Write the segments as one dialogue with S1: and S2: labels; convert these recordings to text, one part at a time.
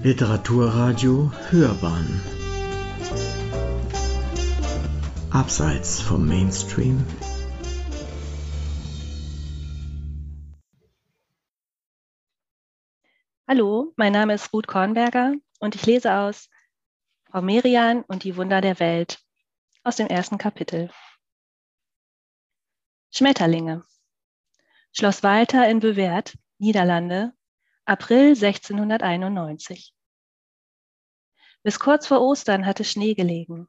S1: Literaturradio Hörbahn Abseits vom Mainstream
S2: Hallo, mein Name ist Ruth Kornberger und ich lese aus Frau Merian und die Wunder der Welt aus dem ersten Kapitel. Schmetterlinge. Schloss Walter in Bewährt, Niederlande, April 1691. Bis kurz vor Ostern hatte Schnee gelegen.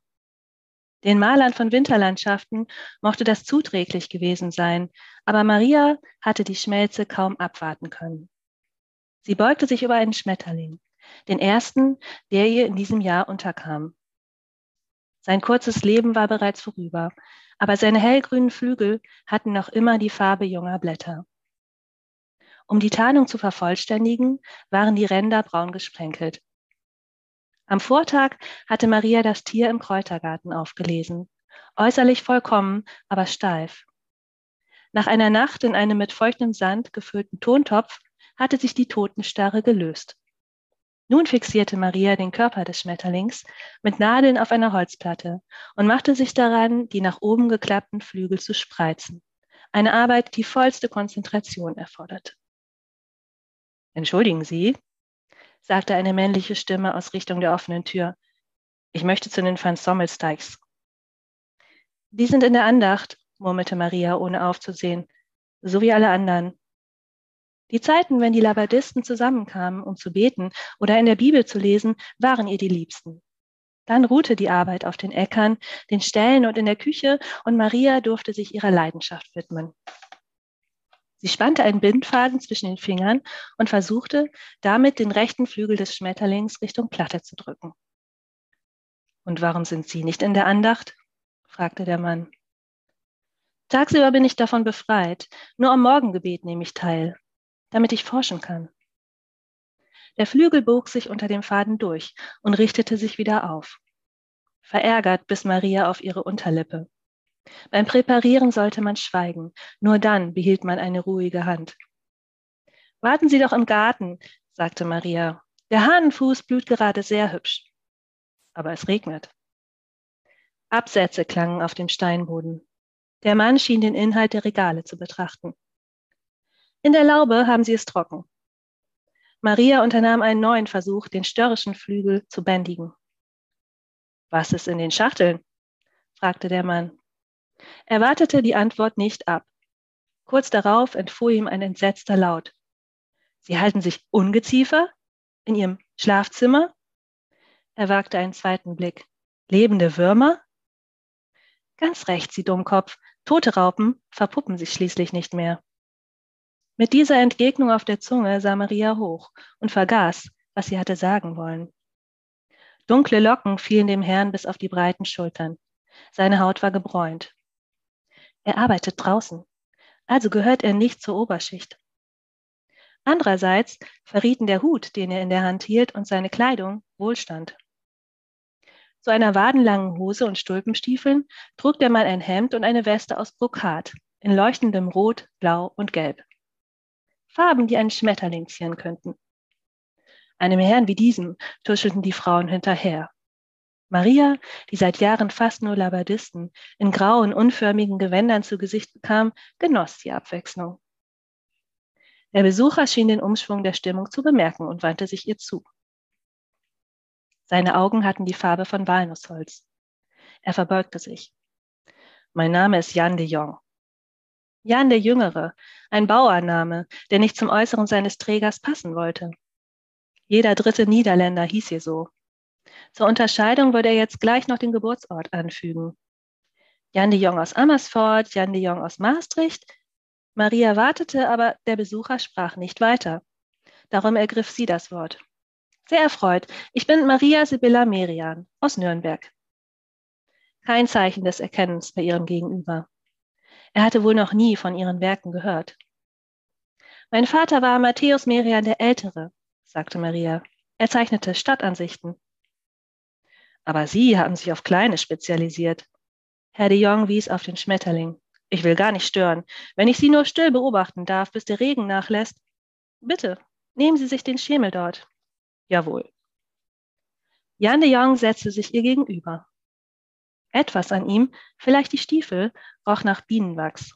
S2: Den Malern von Winterlandschaften mochte das zuträglich gewesen sein, aber Maria hatte die Schmelze kaum abwarten können. Sie beugte sich über einen Schmetterling, den ersten, der ihr in diesem Jahr unterkam. Sein kurzes Leben war bereits vorüber, aber seine hellgrünen Flügel hatten noch immer die Farbe junger Blätter. Um die Tarnung zu vervollständigen, waren die Ränder braun gesprenkelt. Am Vortag hatte Maria das Tier im Kräutergarten aufgelesen, äußerlich vollkommen, aber steif. Nach einer Nacht in einem mit feuchtem Sand gefüllten Tontopf hatte sich die Totenstarre gelöst. Nun fixierte Maria den Körper des Schmetterlings mit Nadeln auf einer Holzplatte und machte sich daran, die nach oben geklappten Flügel zu spreizen. Eine Arbeit, die vollste Konzentration erforderte. Entschuldigen Sie, sagte eine männliche Stimme aus Richtung der offenen Tür. Ich möchte zu den Van Sommelsteigs. Die sind in der Andacht, murmelte Maria, ohne aufzusehen, so wie alle anderen. Die Zeiten, wenn die Labadisten zusammenkamen, um zu beten oder in der Bibel zu lesen, waren ihr die liebsten. Dann ruhte die Arbeit auf den Äckern, den Ställen und in der Küche, und Maria durfte sich ihrer Leidenschaft widmen. Sie spannte einen Bindfaden zwischen den Fingern und versuchte, damit den rechten Flügel des Schmetterlings Richtung Platte zu drücken. Und warum sind Sie nicht in der Andacht? fragte der Mann. Tagsüber bin ich davon befreit. Nur am Morgengebet nehme ich teil, damit ich forschen kann. Der Flügel bog sich unter dem Faden durch und richtete sich wieder auf. Verärgert biss Maria auf ihre Unterlippe. Beim Präparieren sollte man schweigen, nur dann behielt man eine ruhige Hand. Warten Sie doch im Garten, sagte Maria. Der Hahnenfuß blüht gerade sehr hübsch. Aber es regnet. Absätze klangen auf dem Steinboden. Der Mann schien den Inhalt der Regale zu betrachten. In der Laube haben Sie es trocken. Maria unternahm einen neuen Versuch, den störrischen Flügel zu bändigen. Was ist in den Schachteln? fragte der Mann. Er wartete die Antwort nicht ab. Kurz darauf entfuhr ihm ein entsetzter Laut. Sie halten sich Ungeziefer? In Ihrem Schlafzimmer? Er wagte einen zweiten Blick. Lebende Würmer? Ganz recht, Sie Dummkopf. Tote Raupen verpuppen sich schließlich nicht mehr. Mit dieser Entgegnung auf der Zunge sah Maria hoch und vergaß, was sie hatte sagen wollen. Dunkle Locken fielen dem Herrn bis auf die breiten Schultern. Seine Haut war gebräunt. Er arbeitet draußen, also gehört er nicht zur Oberschicht. Andererseits verrieten der Hut, den er in der Hand hielt, und seine Kleidung Wohlstand. Zu einer wadenlangen Hose und Stulpenstiefeln trug der Mann ein Hemd und eine Weste aus Brokat in leuchtendem Rot, Blau und Gelb. Farben, die einen Schmetterling zieren könnten. Einem Herrn wie diesem tuschelten die Frauen hinterher. Maria, die seit Jahren fast nur Labadisten in grauen, unförmigen Gewändern zu Gesicht bekam, genoss die Abwechslung. Der Besucher schien den Umschwung der Stimmung zu bemerken und wandte sich ihr zu. Seine Augen hatten die Farbe von Walnussholz. Er verbeugte sich. Mein Name ist Jan de Jong. Jan der Jüngere, ein Bauername, der nicht zum Äußeren seines Trägers passen wollte. Jeder dritte Niederländer hieß hier so. Zur Unterscheidung würde er jetzt gleich noch den Geburtsort anfügen. Jan de Jong aus Amersfoort, Jan de Jong aus Maastricht. Maria wartete, aber der Besucher sprach nicht weiter. Darum ergriff sie das Wort. Sehr erfreut. Ich bin Maria Sibylla Merian aus Nürnberg. Kein Zeichen des Erkennens bei ihrem Gegenüber. Er hatte wohl noch nie von ihren Werken gehört. Mein Vater war Matthäus Merian der Ältere, sagte Maria. Er zeichnete Stadtansichten. Aber Sie haben sich auf Kleine spezialisiert. Herr de Jong wies auf den Schmetterling. Ich will gar nicht stören. Wenn ich Sie nur still beobachten darf, bis der Regen nachlässt. Bitte, nehmen Sie sich den Schemel dort. Jawohl, Jan de Jong setzte sich ihr gegenüber. Etwas an ihm, vielleicht die Stiefel, roch nach Bienenwachs.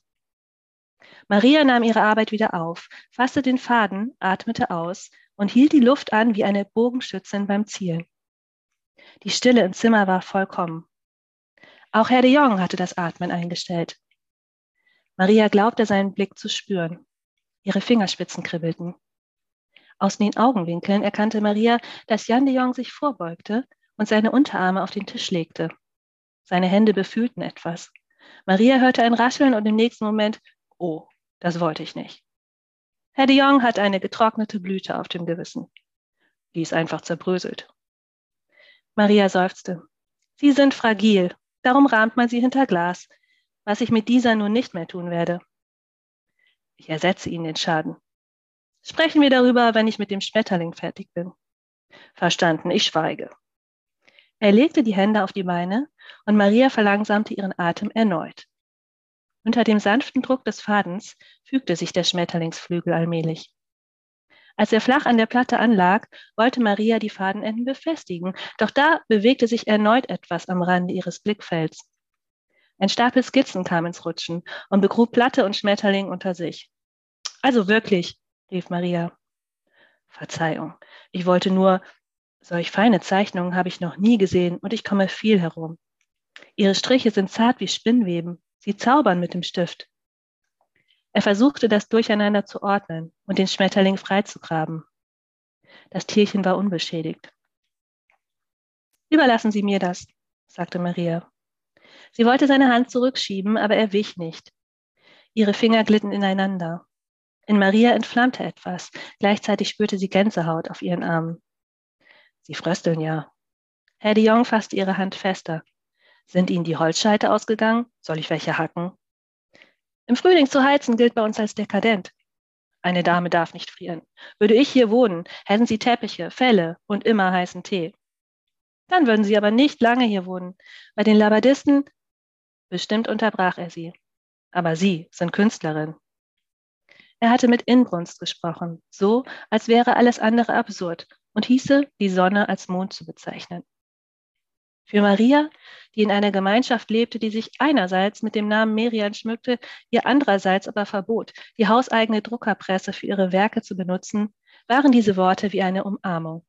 S2: Maria nahm ihre Arbeit wieder auf, fasste den Faden, atmete aus und hielt die Luft an wie eine Bogenschützin beim Zielen. Die Stille im Zimmer war vollkommen. Auch Herr de Jong hatte das Atmen eingestellt. Maria glaubte seinen Blick zu spüren. Ihre Fingerspitzen kribbelten. Aus den Augenwinkeln erkannte Maria, dass Jan de Jong sich vorbeugte und seine Unterarme auf den Tisch legte. Seine Hände befühlten etwas. Maria hörte ein Rascheln und im nächsten Moment, oh, das wollte ich nicht. Herr de Jong hat eine getrocknete Blüte auf dem Gewissen. Die ist einfach zerbröselt. Maria seufzte. Sie sind fragil, darum rahmt man sie hinter Glas, was ich mit dieser nun nicht mehr tun werde. Ich ersetze Ihnen den Schaden. Sprechen wir darüber, wenn ich mit dem Schmetterling fertig bin. Verstanden, ich schweige. Er legte die Hände auf die Beine und Maria verlangsamte ihren Atem erneut. Unter dem sanften Druck des Fadens fügte sich der Schmetterlingsflügel allmählich. Als er flach an der Platte anlag, wollte Maria die Fadenenden befestigen, doch da bewegte sich erneut etwas am Rande ihres Blickfelds. Ein Stapel Skizzen kam ins Rutschen und begrub Platte und Schmetterling unter sich. Also wirklich, rief Maria. Verzeihung, ich wollte nur, Solch feine Zeichnungen habe ich noch nie gesehen und ich komme viel herum. Ihre Striche sind zart wie Spinnweben. Sie zaubern mit dem Stift. Er versuchte, das Durcheinander zu ordnen und den Schmetterling freizugraben. Das Tierchen war unbeschädigt. Überlassen Sie mir das, sagte Maria. Sie wollte seine Hand zurückschieben, aber er wich nicht. Ihre Finger glitten ineinander. In Maria entflammte etwas. Gleichzeitig spürte sie Gänsehaut auf ihren Armen. Sie frösteln ja. Herr de Jong fasste ihre Hand fester. Sind Ihnen die Holzscheite ausgegangen? Soll ich welche hacken? Im Frühling zu heizen gilt bei uns als dekadent. Eine Dame darf nicht frieren. Würde ich hier wohnen, hätten Sie Teppiche, Felle und immer heißen Tee. Dann würden Sie aber nicht lange hier wohnen. Bei den Labadisten, bestimmt unterbrach er sie. Aber Sie sind Künstlerin. Er hatte mit Inbrunst gesprochen, so als wäre alles andere absurd und hieße, die Sonne als Mond zu bezeichnen. Für Maria, die in einer Gemeinschaft lebte, die sich einerseits mit dem Namen Merian schmückte, ihr andererseits aber verbot, die hauseigene Druckerpresse für ihre Werke zu benutzen, waren diese Worte wie eine Umarmung.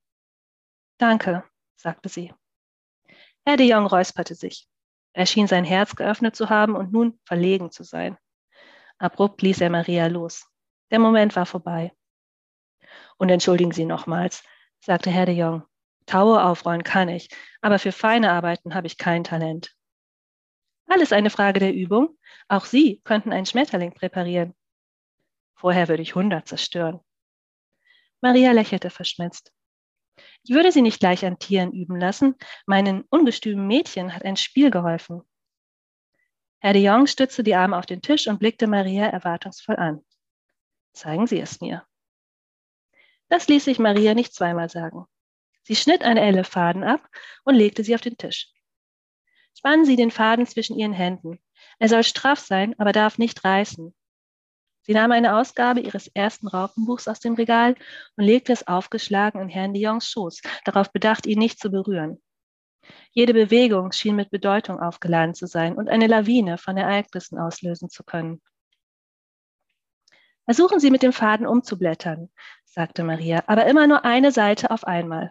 S2: Danke, sagte sie. Herr de Jong räusperte sich. Er schien sein Herz geöffnet zu haben und nun verlegen zu sein. Abrupt ließ er Maria los. Der Moment war vorbei. Und entschuldigen Sie nochmals, sagte Herr de Jong. Taue aufrollen kann ich, aber für feine Arbeiten habe ich kein Talent. Alles eine Frage der Übung. Auch Sie könnten einen Schmetterling präparieren. Vorher würde ich hundert zerstören. Maria lächelte verschmitzt. Ich würde sie nicht gleich an Tieren üben lassen. Meinen ungestümen Mädchen hat ein Spiel geholfen. Herr de Jong stützte die Arme auf den Tisch und blickte Maria erwartungsvoll an. Zeigen Sie es mir. Das ließ sich Maria nicht zweimal sagen. Sie schnitt eine Elle Faden ab und legte sie auf den Tisch. Spannen Sie den Faden zwischen Ihren Händen. Er soll straff sein, aber darf nicht reißen. Sie nahm eine Ausgabe ihres ersten Raupenbuchs aus dem Regal und legte es aufgeschlagen in Herrn Diongs Schoß, darauf bedacht, ihn nicht zu berühren. Jede Bewegung schien mit Bedeutung aufgeladen zu sein und eine Lawine von Ereignissen auslösen zu können. Versuchen Sie mit dem Faden umzublättern, sagte Maria, aber immer nur eine Seite auf einmal.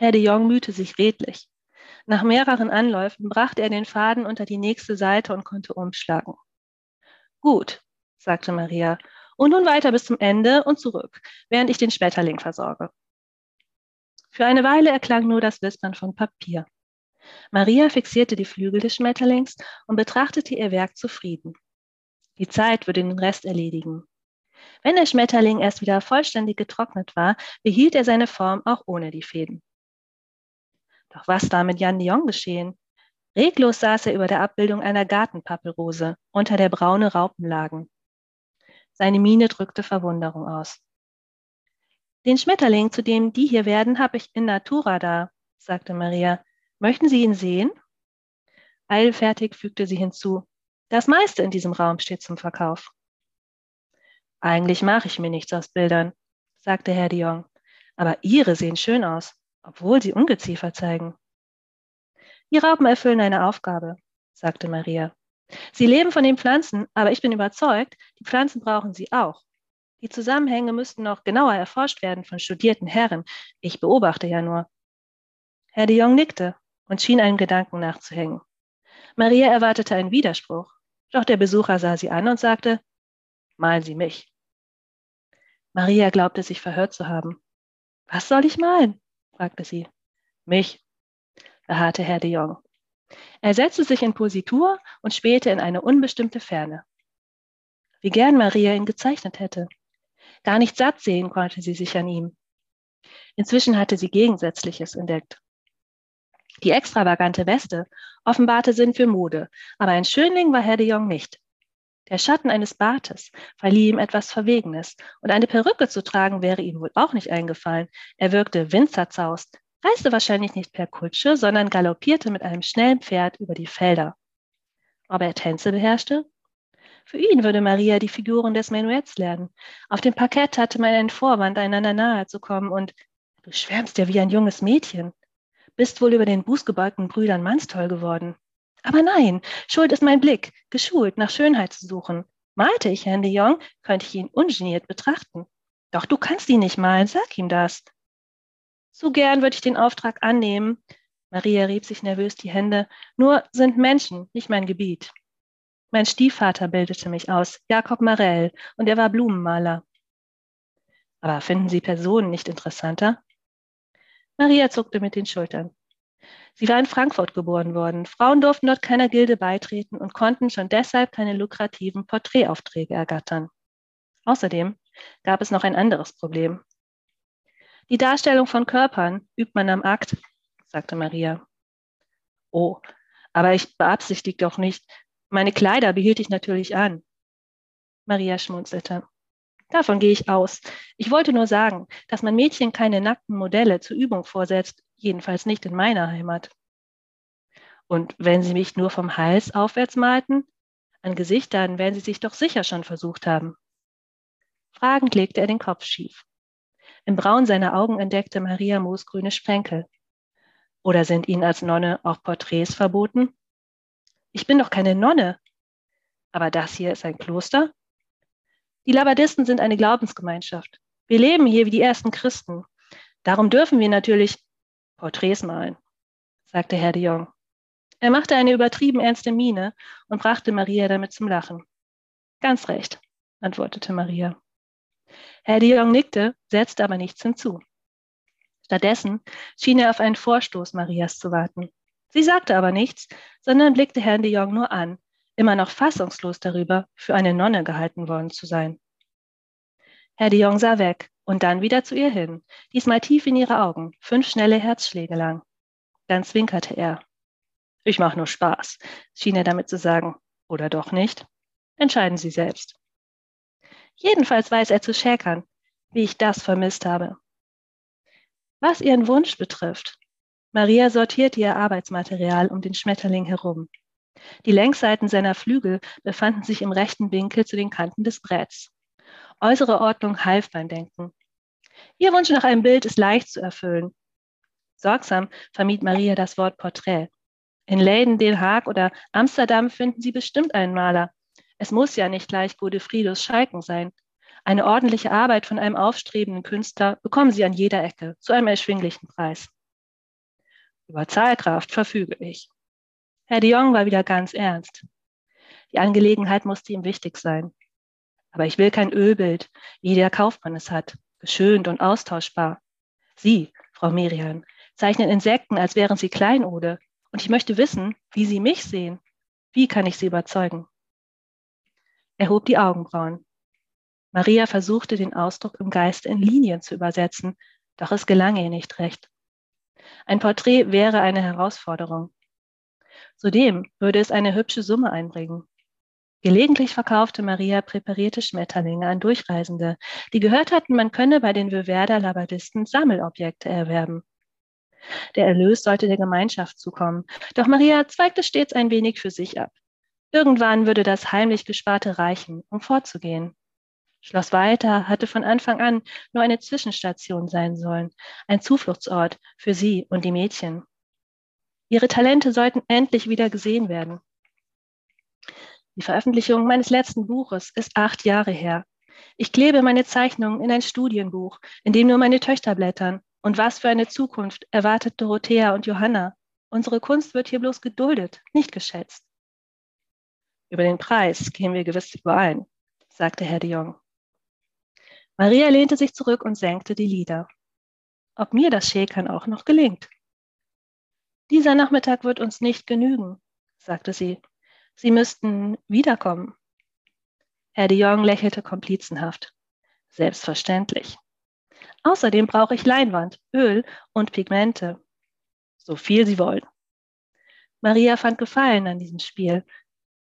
S2: Herr de Jong mühte sich redlich. Nach mehreren Anläufen brachte er den Faden unter die nächste Seite und konnte umschlagen. Gut, sagte Maria, und nun weiter bis zum Ende und zurück, während ich den Schmetterling versorge. Für eine Weile erklang nur das Wispern von Papier. Maria fixierte die Flügel des Schmetterlings und betrachtete ihr Werk zufrieden. Die Zeit würde den Rest erledigen. Wenn der Schmetterling erst wieder vollständig getrocknet war, behielt er seine Form auch ohne die Fäden. Doch was da mit Jan Dion geschehen? Reglos saß er über der Abbildung einer Gartenpappelrose, unter der braune Raupen lagen. Seine Miene drückte Verwunderung aus. Den Schmetterling, zu dem die hier werden, habe ich in Natura da, sagte Maria. Möchten Sie ihn sehen? Eilfertig fügte sie hinzu. Das meiste in diesem Raum steht zum Verkauf. Eigentlich mache ich mir nichts aus Bildern, sagte Herr Dion. Aber Ihre sehen schön aus. Obwohl sie Ungeziefer zeigen. Die Raupen erfüllen eine Aufgabe, sagte Maria. Sie leben von den Pflanzen, aber ich bin überzeugt, die Pflanzen brauchen sie auch. Die Zusammenhänge müssten noch genauer erforscht werden von studierten Herren. Ich beobachte ja nur. Herr de Jong nickte und schien einem Gedanken nachzuhängen. Maria erwartete einen Widerspruch, doch der Besucher sah sie an und sagte, Malen Sie mich. Maria glaubte sich verhört zu haben. Was soll ich malen? Fragte sie. Mich, beharrte Herr de Jong. Er setzte sich in Positur und spähte in eine unbestimmte Ferne. Wie gern Maria ihn gezeichnet hätte. Gar nicht satt sehen konnte sie sich an ihm. Inzwischen hatte sie Gegensätzliches entdeckt. Die extravagante Weste offenbarte Sinn für Mode, aber ein Schönling war Herr de Jong nicht. Der Schatten eines Bartes verlieh ihm etwas Verwegenes, und eine Perücke zu tragen wäre ihm wohl auch nicht eingefallen. Er wirkte winzerzaust, reiste wahrscheinlich nicht per Kutsche, sondern galoppierte mit einem schnellen Pferd über die Felder. Ob er Tänze beherrschte? Für ihn würde Maria die Figuren des Menuetts lernen. Auf dem Parkett hatte man einen Vorwand, einander nahe zu kommen, und du schwärmst ja wie ein junges Mädchen bist wohl über den bußgebeugten Brüdern Manstoll geworden. Aber nein, schuld ist mein Blick, geschult nach Schönheit zu suchen. Malte ich Herrn de Jong, könnte ich ihn ungeniert betrachten. Doch du kannst ihn nicht malen, sag ihm das. Zu gern würde ich den Auftrag annehmen. Maria rieb sich nervös die Hände. Nur sind Menschen nicht mein Gebiet. Mein Stiefvater bildete mich aus, Jakob Marell, und er war Blumenmaler. Aber finden Sie Personen nicht interessanter? Maria zuckte mit den Schultern. Sie war in Frankfurt geboren worden. Frauen durften dort keiner Gilde beitreten und konnten schon deshalb keine lukrativen Porträtaufträge ergattern. Außerdem gab es noch ein anderes Problem. Die Darstellung von Körpern übt man am Akt, sagte Maria. Oh, aber ich beabsichtige doch nicht. Meine Kleider behielt ich natürlich an. Maria schmunzelte. Davon gehe ich aus. Ich wollte nur sagen, dass man Mädchen keine nackten Modelle zur Übung vorsetzt, jedenfalls nicht in meiner Heimat. Und wenn Sie mich nur vom Hals aufwärts malten, an Gesichtern werden Sie sich doch sicher schon versucht haben. Fragend legte er den Kopf schief. Im Braun seiner Augen entdeckte Maria moosgrüne Sprenkel. Oder sind Ihnen als Nonne auch Porträts verboten? Ich bin doch keine Nonne. Aber das hier ist ein Kloster? Die Labadisten sind eine Glaubensgemeinschaft. Wir leben hier wie die ersten Christen. Darum dürfen wir natürlich Porträts malen, sagte Herr de Jong. Er machte eine übertrieben ernste Miene und brachte Maria damit zum Lachen. Ganz recht, antwortete Maria. Herr de Jong nickte, setzte aber nichts hinzu. Stattdessen schien er auf einen Vorstoß Marias zu warten. Sie sagte aber nichts, sondern blickte Herrn de Jong nur an, immer noch fassungslos darüber, für eine Nonne gehalten worden zu sein. Herr de Jong sah weg und dann wieder zu ihr hin, diesmal tief in ihre Augen, fünf schnelle Herzschläge lang. Dann zwinkerte er. Ich mache nur Spaß, schien er damit zu sagen. Oder doch nicht? Entscheiden Sie selbst. Jedenfalls weiß er zu schäkern, wie ich das vermisst habe. Was ihren Wunsch betrifft, Maria sortierte ihr Arbeitsmaterial um den Schmetterling herum. Die Längsseiten seiner Flügel befanden sich im rechten Winkel zu den Kanten des Bretts. Äußere Ordnung half beim Denken. Ihr Wunsch nach einem Bild ist leicht zu erfüllen. Sorgsam vermied Maria das Wort Porträt. In Leiden, Den Haag oder Amsterdam finden Sie bestimmt einen Maler. Es muss ja nicht gleich Godefriedus Schalken sein. Eine ordentliche Arbeit von einem aufstrebenden Künstler bekommen Sie an jeder Ecke zu einem erschwinglichen Preis. Über Zahlkraft verfüge ich. Herr de Jong war wieder ganz ernst. Die Angelegenheit musste ihm wichtig sein. Aber ich will kein Ölbild, wie der Kaufmann es hat, geschönt und austauschbar. Sie, Frau Merian, zeichnen Insekten, als wären sie Kleinode. Und ich möchte wissen, wie Sie mich sehen. Wie kann ich Sie überzeugen? Er hob die Augenbrauen. Maria versuchte, den Ausdruck im Geiste in Linien zu übersetzen, doch es gelang ihr nicht recht. Ein Porträt wäre eine Herausforderung. Zudem würde es eine hübsche Summe einbringen. Gelegentlich verkaufte Maria präparierte Schmetterlinge an Durchreisende, die gehört hatten, man könne bei den Wöverder Labadisten Sammelobjekte erwerben. Der Erlös sollte der Gemeinschaft zukommen, doch Maria zweigte stets ein wenig für sich ab. Irgendwann würde das heimlich Gesparte reichen, um fortzugehen. Schloss Weiter hatte von Anfang an nur eine Zwischenstation sein sollen, ein Zufluchtsort für sie und die Mädchen. Ihre Talente sollten endlich wieder gesehen werden. Die Veröffentlichung meines letzten Buches ist acht Jahre her. Ich klebe meine Zeichnungen in ein Studienbuch, in dem nur meine Töchter blättern. Und was für eine Zukunft erwartet Dorothea und Johanna? Unsere Kunst wird hier bloß geduldet, nicht geschätzt. Über den Preis gehen wir gewiss überein, sagte Herr de Jong. Maria lehnte sich zurück und senkte die Lider. Ob mir das Schäkern auch noch gelingt. Dieser Nachmittag wird uns nicht genügen, sagte sie. Sie müssten wiederkommen. Herr de Jong lächelte komplizenhaft. Selbstverständlich. Außerdem brauche ich Leinwand, Öl und Pigmente. So viel Sie wollen. Maria fand Gefallen an diesem Spiel.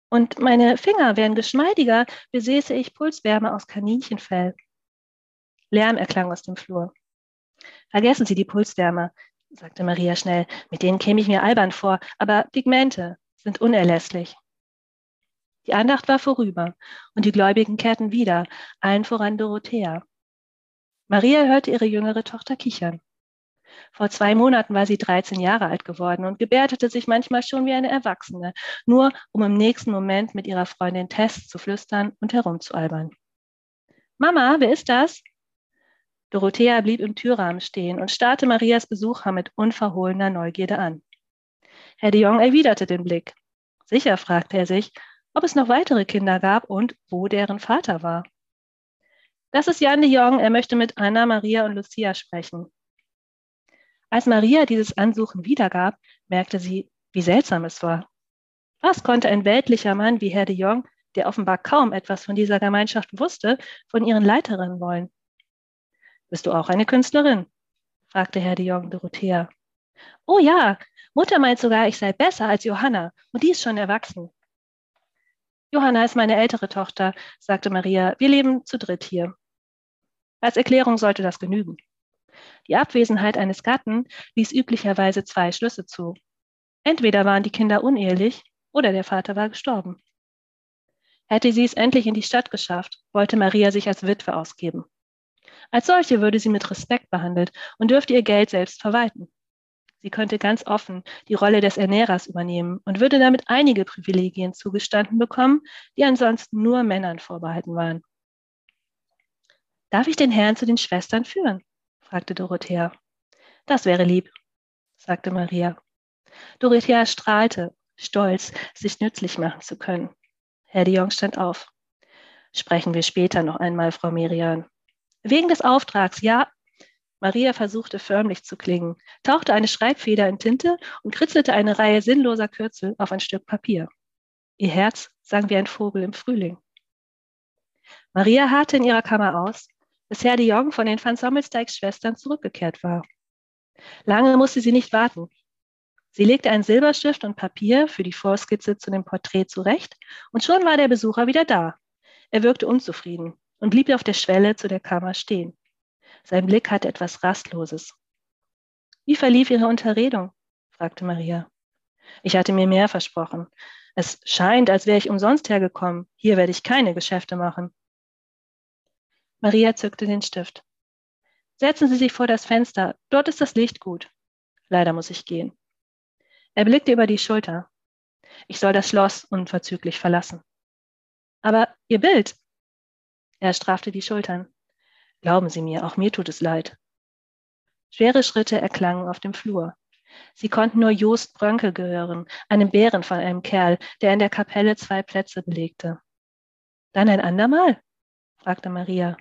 S2: Und meine Finger wären geschmeidiger, besäße ich Pulswärme aus Kaninchenfell. Lärm erklang aus dem Flur. Vergessen Sie die Pulswärme sagte Maria schnell, mit denen käme ich mir albern vor, aber Pigmente sind unerlässlich. Die Andacht war vorüber und die Gläubigen kehrten wieder, allen voran Dorothea. Maria hörte ihre jüngere Tochter kichern. Vor zwei Monaten war sie 13 Jahre alt geworden und gebärdete sich manchmal schon wie eine Erwachsene, nur um im nächsten Moment mit ihrer Freundin Tess zu flüstern und herumzualbern. Mama, wer ist das? Dorothea blieb im Türrahmen stehen und starrte Marias Besucher mit unverhohlener Neugierde an. Herr de Jong erwiderte den Blick. Sicher fragte er sich, ob es noch weitere Kinder gab und wo deren Vater war. Das ist Jan de Jong, er möchte mit Anna, Maria und Lucia sprechen. Als Maria dieses Ansuchen wiedergab, merkte sie, wie seltsam es war. Was konnte ein weltlicher Mann wie Herr de Jong, der offenbar kaum etwas von dieser Gemeinschaft wusste, von ihren Leiterinnen wollen? Bist du auch eine Künstlerin? fragte Herr de Jong Dorothea. Oh ja, Mutter meint sogar, ich sei besser als Johanna, und die ist schon erwachsen. Johanna ist meine ältere Tochter, sagte Maria. Wir leben zu dritt hier. Als Erklärung sollte das genügen. Die Abwesenheit eines Gatten ließ üblicherweise zwei Schlüsse zu. Entweder waren die Kinder unehelich oder der Vater war gestorben. Hätte sie es endlich in die Stadt geschafft, wollte Maria sich als Witwe ausgeben. Als solche würde sie mit Respekt behandelt und dürfte ihr Geld selbst verwalten. Sie könnte ganz offen die Rolle des Ernährers übernehmen und würde damit einige Privilegien zugestanden bekommen, die ansonsten nur Männern vorbehalten waren. Darf ich den Herrn zu den Schwestern führen? fragte Dorothea. Das wäre lieb, sagte Maria. Dorothea strahlte, stolz, sich nützlich machen zu können. Herr de Jong stand auf. Sprechen wir später noch einmal, Frau Merian. Wegen des Auftrags, ja. Maria versuchte förmlich zu klingen, tauchte eine Schreibfeder in Tinte und kritzelte eine Reihe sinnloser Kürzel auf ein Stück Papier. Ihr Herz sang wie ein Vogel im Frühling. Maria harrte in ihrer Kammer aus, bis Herr de Jong von den Van Sommelsteigs Schwestern zurückgekehrt war. Lange musste sie nicht warten. Sie legte einen Silberstift und Papier für die Vorskizze zu dem Porträt zurecht und schon war der Besucher wieder da. Er wirkte unzufrieden und blieb auf der Schwelle zu der Kammer stehen. Sein Blick hatte etwas Rastloses. Wie verlief Ihre Unterredung? fragte Maria. Ich hatte mir mehr versprochen. Es scheint, als wäre ich umsonst hergekommen. Hier werde ich keine Geschäfte machen. Maria zückte den Stift. Setzen Sie sich vor das Fenster. Dort ist das Licht gut. Leider muss ich gehen. Er blickte über die Schulter. Ich soll das Schloss unverzüglich verlassen. Aber Ihr Bild, er strafte die Schultern. Glauben Sie mir, auch mir tut es leid. Schwere Schritte erklangen auf dem Flur. Sie konnten nur Jost Brönke gehören, einem Bären von einem Kerl, der in der Kapelle zwei Plätze belegte. Dann ein andermal? fragte Maria.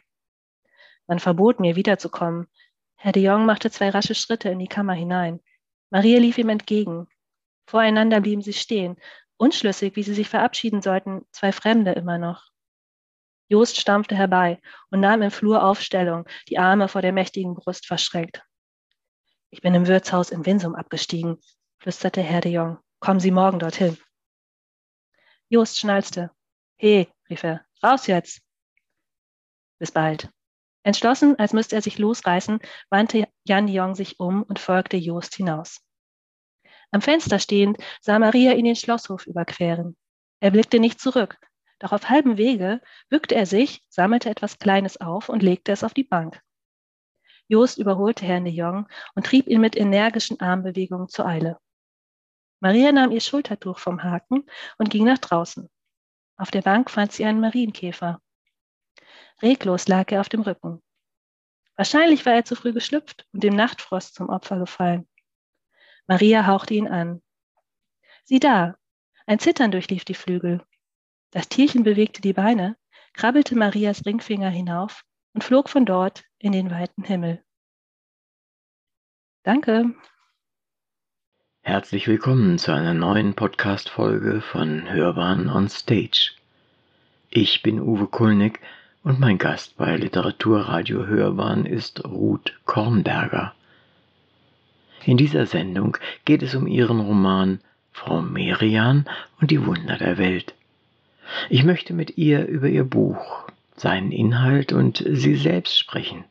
S2: Man verbot mir, wiederzukommen. Herr de Jong machte zwei rasche Schritte in die Kammer hinein. Maria lief ihm entgegen. Voreinander blieben sie stehen, unschlüssig, wie sie sich verabschieden sollten, zwei Fremde immer noch. Jost stampfte herbei und nahm im Flur Aufstellung, die Arme vor der mächtigen Brust verschränkt. Ich bin im Wirtshaus in Winsum abgestiegen, flüsterte Herr de Jong. Kommen Sie morgen dorthin. Jost schnalzte. He, rief er, raus jetzt. Bis bald. Entschlossen, als müsste er sich losreißen, wandte Jan de Jong sich um und folgte Jost hinaus. Am Fenster stehend sah Maria ihn den Schlosshof überqueren. Er blickte nicht zurück, Doch auf halbem Wege bückte er sich, sammelte etwas Kleines auf und legte es auf die Bank. Jost überholte Herrn de Jong und trieb ihn mit energischen Armbewegungen zur Eile. Maria nahm ihr Schultertuch vom Haken und ging nach draußen. Auf der Bank fand sie einen Marienkäfer. Reglos lag er auf dem Rücken. Wahrscheinlich war er zu früh geschlüpft und dem Nachtfrost zum Opfer gefallen. Maria hauchte ihn an. Sieh da, ein Zittern durchlief die Flügel. Das Tierchen bewegte die Beine, krabbelte Marias Ringfinger hinauf und flog von dort in den weiten Himmel. Danke.
S1: Herzlich willkommen zu einer neuen Podcast-Folge von Hörbahn on Stage. Ich bin Uwe Kulnig und mein Gast bei Literaturradio Hörbahn ist Ruth Kornberger. In dieser Sendung geht es um ihren Roman Frau Merian und die Wunder der Welt. Ich möchte mit ihr über ihr Buch, seinen Inhalt und sie selbst sprechen.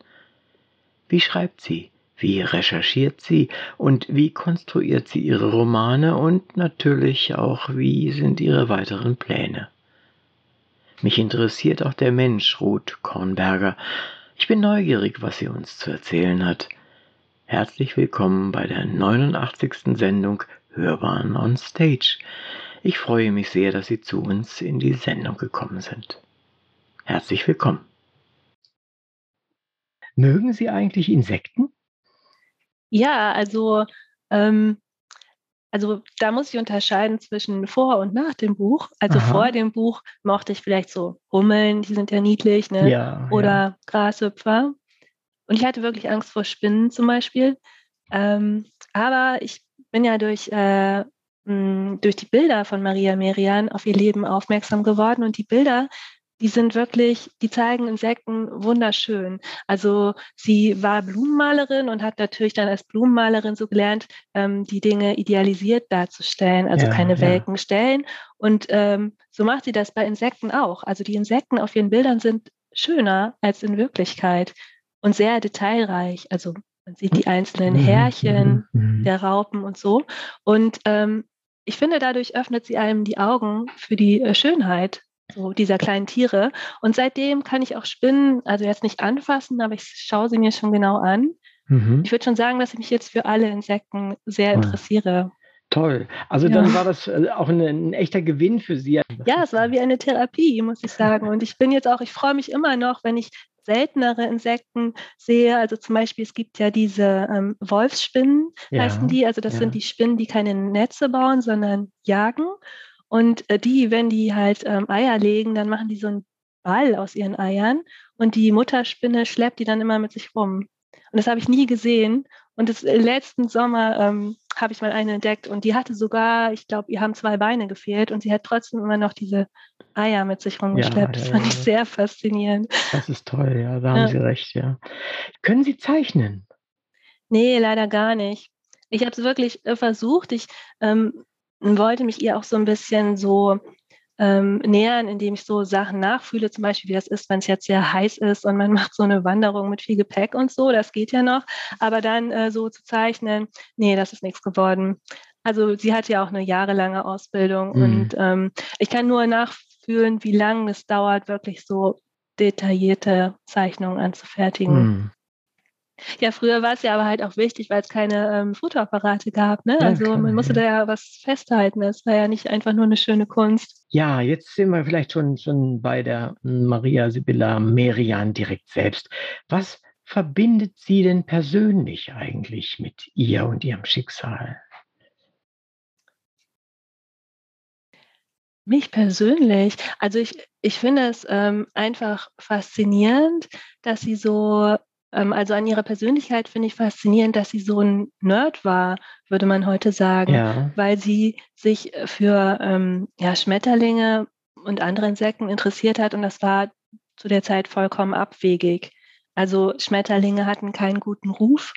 S1: Wie schreibt sie? Wie recherchiert sie und wie konstruiert sie ihre Romane und natürlich auch, wie sind ihre weiteren Pläne? Mich interessiert auch der Mensch Ruth Kornberger. Ich bin neugierig, was sie uns zu erzählen hat. Herzlich willkommen bei der 89. Sendung Hörbahn on Stage. Ich freue mich sehr, dass Sie zu uns in die Sendung gekommen sind. Herzlich willkommen. Mögen Sie eigentlich Insekten?
S2: Ja, also ähm, also da muss ich unterscheiden zwischen vor und nach dem Buch. Also Aha. vor dem Buch mochte ich vielleicht so Hummeln, die sind ja niedlich, ne? Ja, Oder ja. Grashüpfer. Und ich hatte wirklich Angst vor Spinnen zum Beispiel. Ähm, aber ich bin ja durch, äh, mh, durch die Bilder von Maria Merian auf ihr Leben aufmerksam geworden. Und die Bilder die sind wirklich, die zeigen Insekten wunderschön. Also sie war Blumenmalerin und hat natürlich dann als Blumenmalerin so gelernt, ähm, die Dinge idealisiert darzustellen, also ja, keine ja. welken Stellen. Und ähm, so macht sie das bei Insekten auch. Also die Insekten auf ihren Bildern sind schöner als in Wirklichkeit und sehr detailreich. Also man sieht die einzelnen mhm, Härchen mhm, mhm. der Raupen und so. Und ähm, ich finde, dadurch öffnet sie einem die Augen für die äh, Schönheit so dieser kleinen Tiere. Und seitdem kann ich auch Spinnen, also jetzt nicht anfassen, aber ich schaue sie mir schon genau an. Mhm. Ich würde schon sagen, dass ich mich jetzt für alle Insekten sehr interessiere.
S1: Toll. Also ja. dann war das äh, auch ein, ein, echter Gewinn für Sie.
S2: Ja, es war wie eine Therapie, muss ich sagen. Und ich bin jetzt auch, ich freue mich immer noch, wenn ich seltenere Insekten sehe. Also zum Beispiel, es gibt ja diese ähm, Wolfsspinnen, ja. heißen die. Also das ja. sind die Spinnen, die keine Netze bauen, sondern jagen. Und äh, die, wenn die halt ähm, Eier legen, dann machen die so einen Ball aus ihren Eiern und die Mutterspinne schleppt die dann immer mit sich rum. Und das habe ich nie gesehen. Und das, äh, letzten Sommer ähm, habe ich mal eine entdeckt und die hatte sogar, ich glaube, ihr haben zwei Beine gefehlt und sie hat trotzdem immer noch diese Eier mit sich rumgeschleppt. Ja, das fand ja, ich sehr faszinierend.
S1: Das ist toll, ja, da haben Sie recht, ja. Können Sie zeichnen?
S2: Nee, leider gar nicht. Ich habe es wirklich äh, versucht. Ich ähm, wollte mich ihr auch so ein bisschen so ähm, nähern, indem ich so Sachen nachfühle, zum Beispiel wie das ist, wenn es jetzt sehr heiß ist und man macht so eine Wanderung mit viel Gepäck und so, das geht ja noch. Aber dann äh, so zu zeichnen, nee, das ist nichts geworden. Also sie hat ja auch eine jahrelange Ausbildung mhm. und ähm, ich kann nur nachfühlen, wie lange es dauert, wirklich so detaillierte Zeichnungen anzufertigen. Mhm. Ja, früher war es ja aber halt auch wichtig, weil es keine ähm, Fotoapparate gab. Ne? Also klar, man musste da ja was festhalten. Es war ja nicht einfach nur eine schöne Kunst.
S1: Ja, jetzt sind wir vielleicht schon, schon bei der Maria Sibylla Merian direkt selbst. Was verbindet sie denn persönlich eigentlich mit ihr und ihrem Schicksal?
S2: Mich persönlich, also ich, ich finde es ähm, einfach faszinierend, dass sie so also an ihrer Persönlichkeit finde ich faszinierend, dass sie so ein Nerd war, würde man heute sagen, ja. weil sie sich für ähm, ja, Schmetterlinge und andere Insekten interessiert hat und das war zu der Zeit vollkommen abwegig. Also Schmetterlinge hatten keinen guten Ruf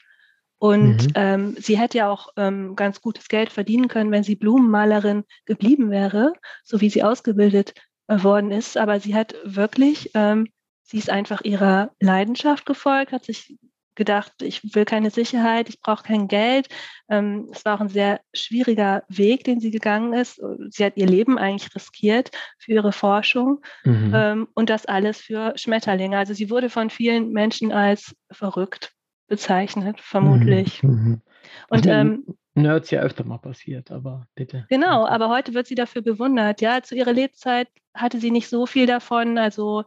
S2: und mhm. ähm, sie hätte ja auch ähm, ganz gutes Geld verdienen können, wenn sie Blumenmalerin geblieben wäre, so wie sie ausgebildet äh, worden ist. Aber sie hat wirklich ähm, sie ist einfach ihrer Leidenschaft gefolgt, hat sich gedacht, ich will keine Sicherheit, ich brauche kein Geld. Ähm, es war auch ein sehr schwieriger Weg, den sie gegangen ist. Sie hat ihr Leben eigentlich riskiert für ihre Forschung mhm. ähm, und das alles für Schmetterlinge. Also sie wurde von vielen Menschen als verrückt bezeichnet, vermutlich. Mhm.
S1: mhm. Und ähm, Nerds ja öfter mal passiert, aber bitte.
S2: Genau, aber heute wird sie dafür bewundert. Ja, zu ihrer Lebzeit hatte sie nicht so viel davon. Also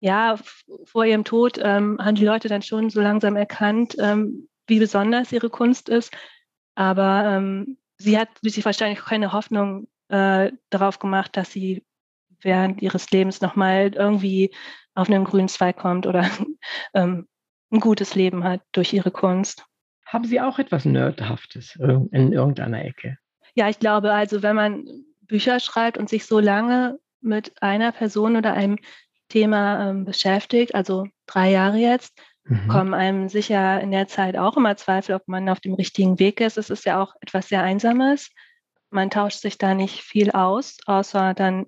S2: ja, vor ihrem Tod ähm, haben die Leute dann schon so langsam erkannt, ähm, wie besonders ihre Kunst ist. Aber ähm, sie hat sich wahrscheinlich keine Hoffnung äh, darauf gemacht, dass sie während ihres Lebens nochmal irgendwie auf einen grünen Zweig kommt oder ähm, ein gutes Leben hat durch ihre Kunst.
S1: Haben Sie auch etwas Nerdhaftes in irgendeiner Ecke?
S2: Ja, ich glaube, also wenn man Bücher schreibt und sich so lange mit einer Person oder einem Thema ähm, beschäftigt, also drei Jahre jetzt, mhm. kommen einem sicher in der Zeit auch immer Zweifel, ob man auf dem richtigen Weg ist. Es ist ja auch etwas sehr Einsames. Man tauscht sich da nicht viel aus, außer dann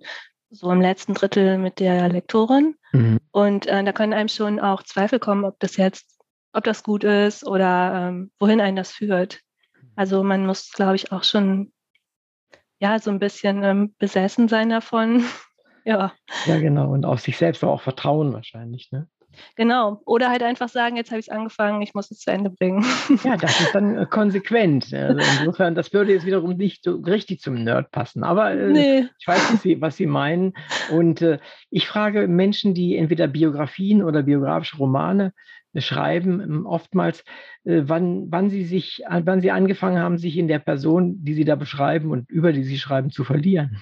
S2: so im letzten Drittel mit der Lektorin. Mhm. Und äh, da können einem schon auch Zweifel kommen, ob das jetzt, ob das gut ist oder ähm, wohin einen das führt. Also man muss, glaube ich, auch schon ja so ein bisschen ähm, besessen sein davon,
S1: ja. Ja, genau. Und auf sich selbst auch vertrauen wahrscheinlich, ne?
S2: Genau. Oder halt einfach sagen, jetzt habe ich es angefangen, ich muss es zu Ende bringen.
S1: Ja, das ist dann äh, konsequent. Also insofern, das würde jetzt wiederum nicht so richtig zum Nerd passen. Aber äh, nee. ich weiß, was Sie, was Sie meinen. Und äh, ich frage Menschen, die entweder Biografien oder biografische Romane äh, schreiben, ähm, oftmals, äh, wann, wann sie sich, wann sie angefangen haben, sich in der Person, die sie da beschreiben und über die sie schreiben, zu verlieren.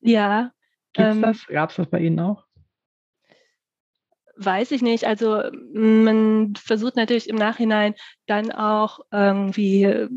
S2: Ja.
S1: Ähm, das? Gab es das bei Ihnen auch?
S2: Weiß ich nicht. Also man versucht natürlich im Nachhinein dann auch irgendwie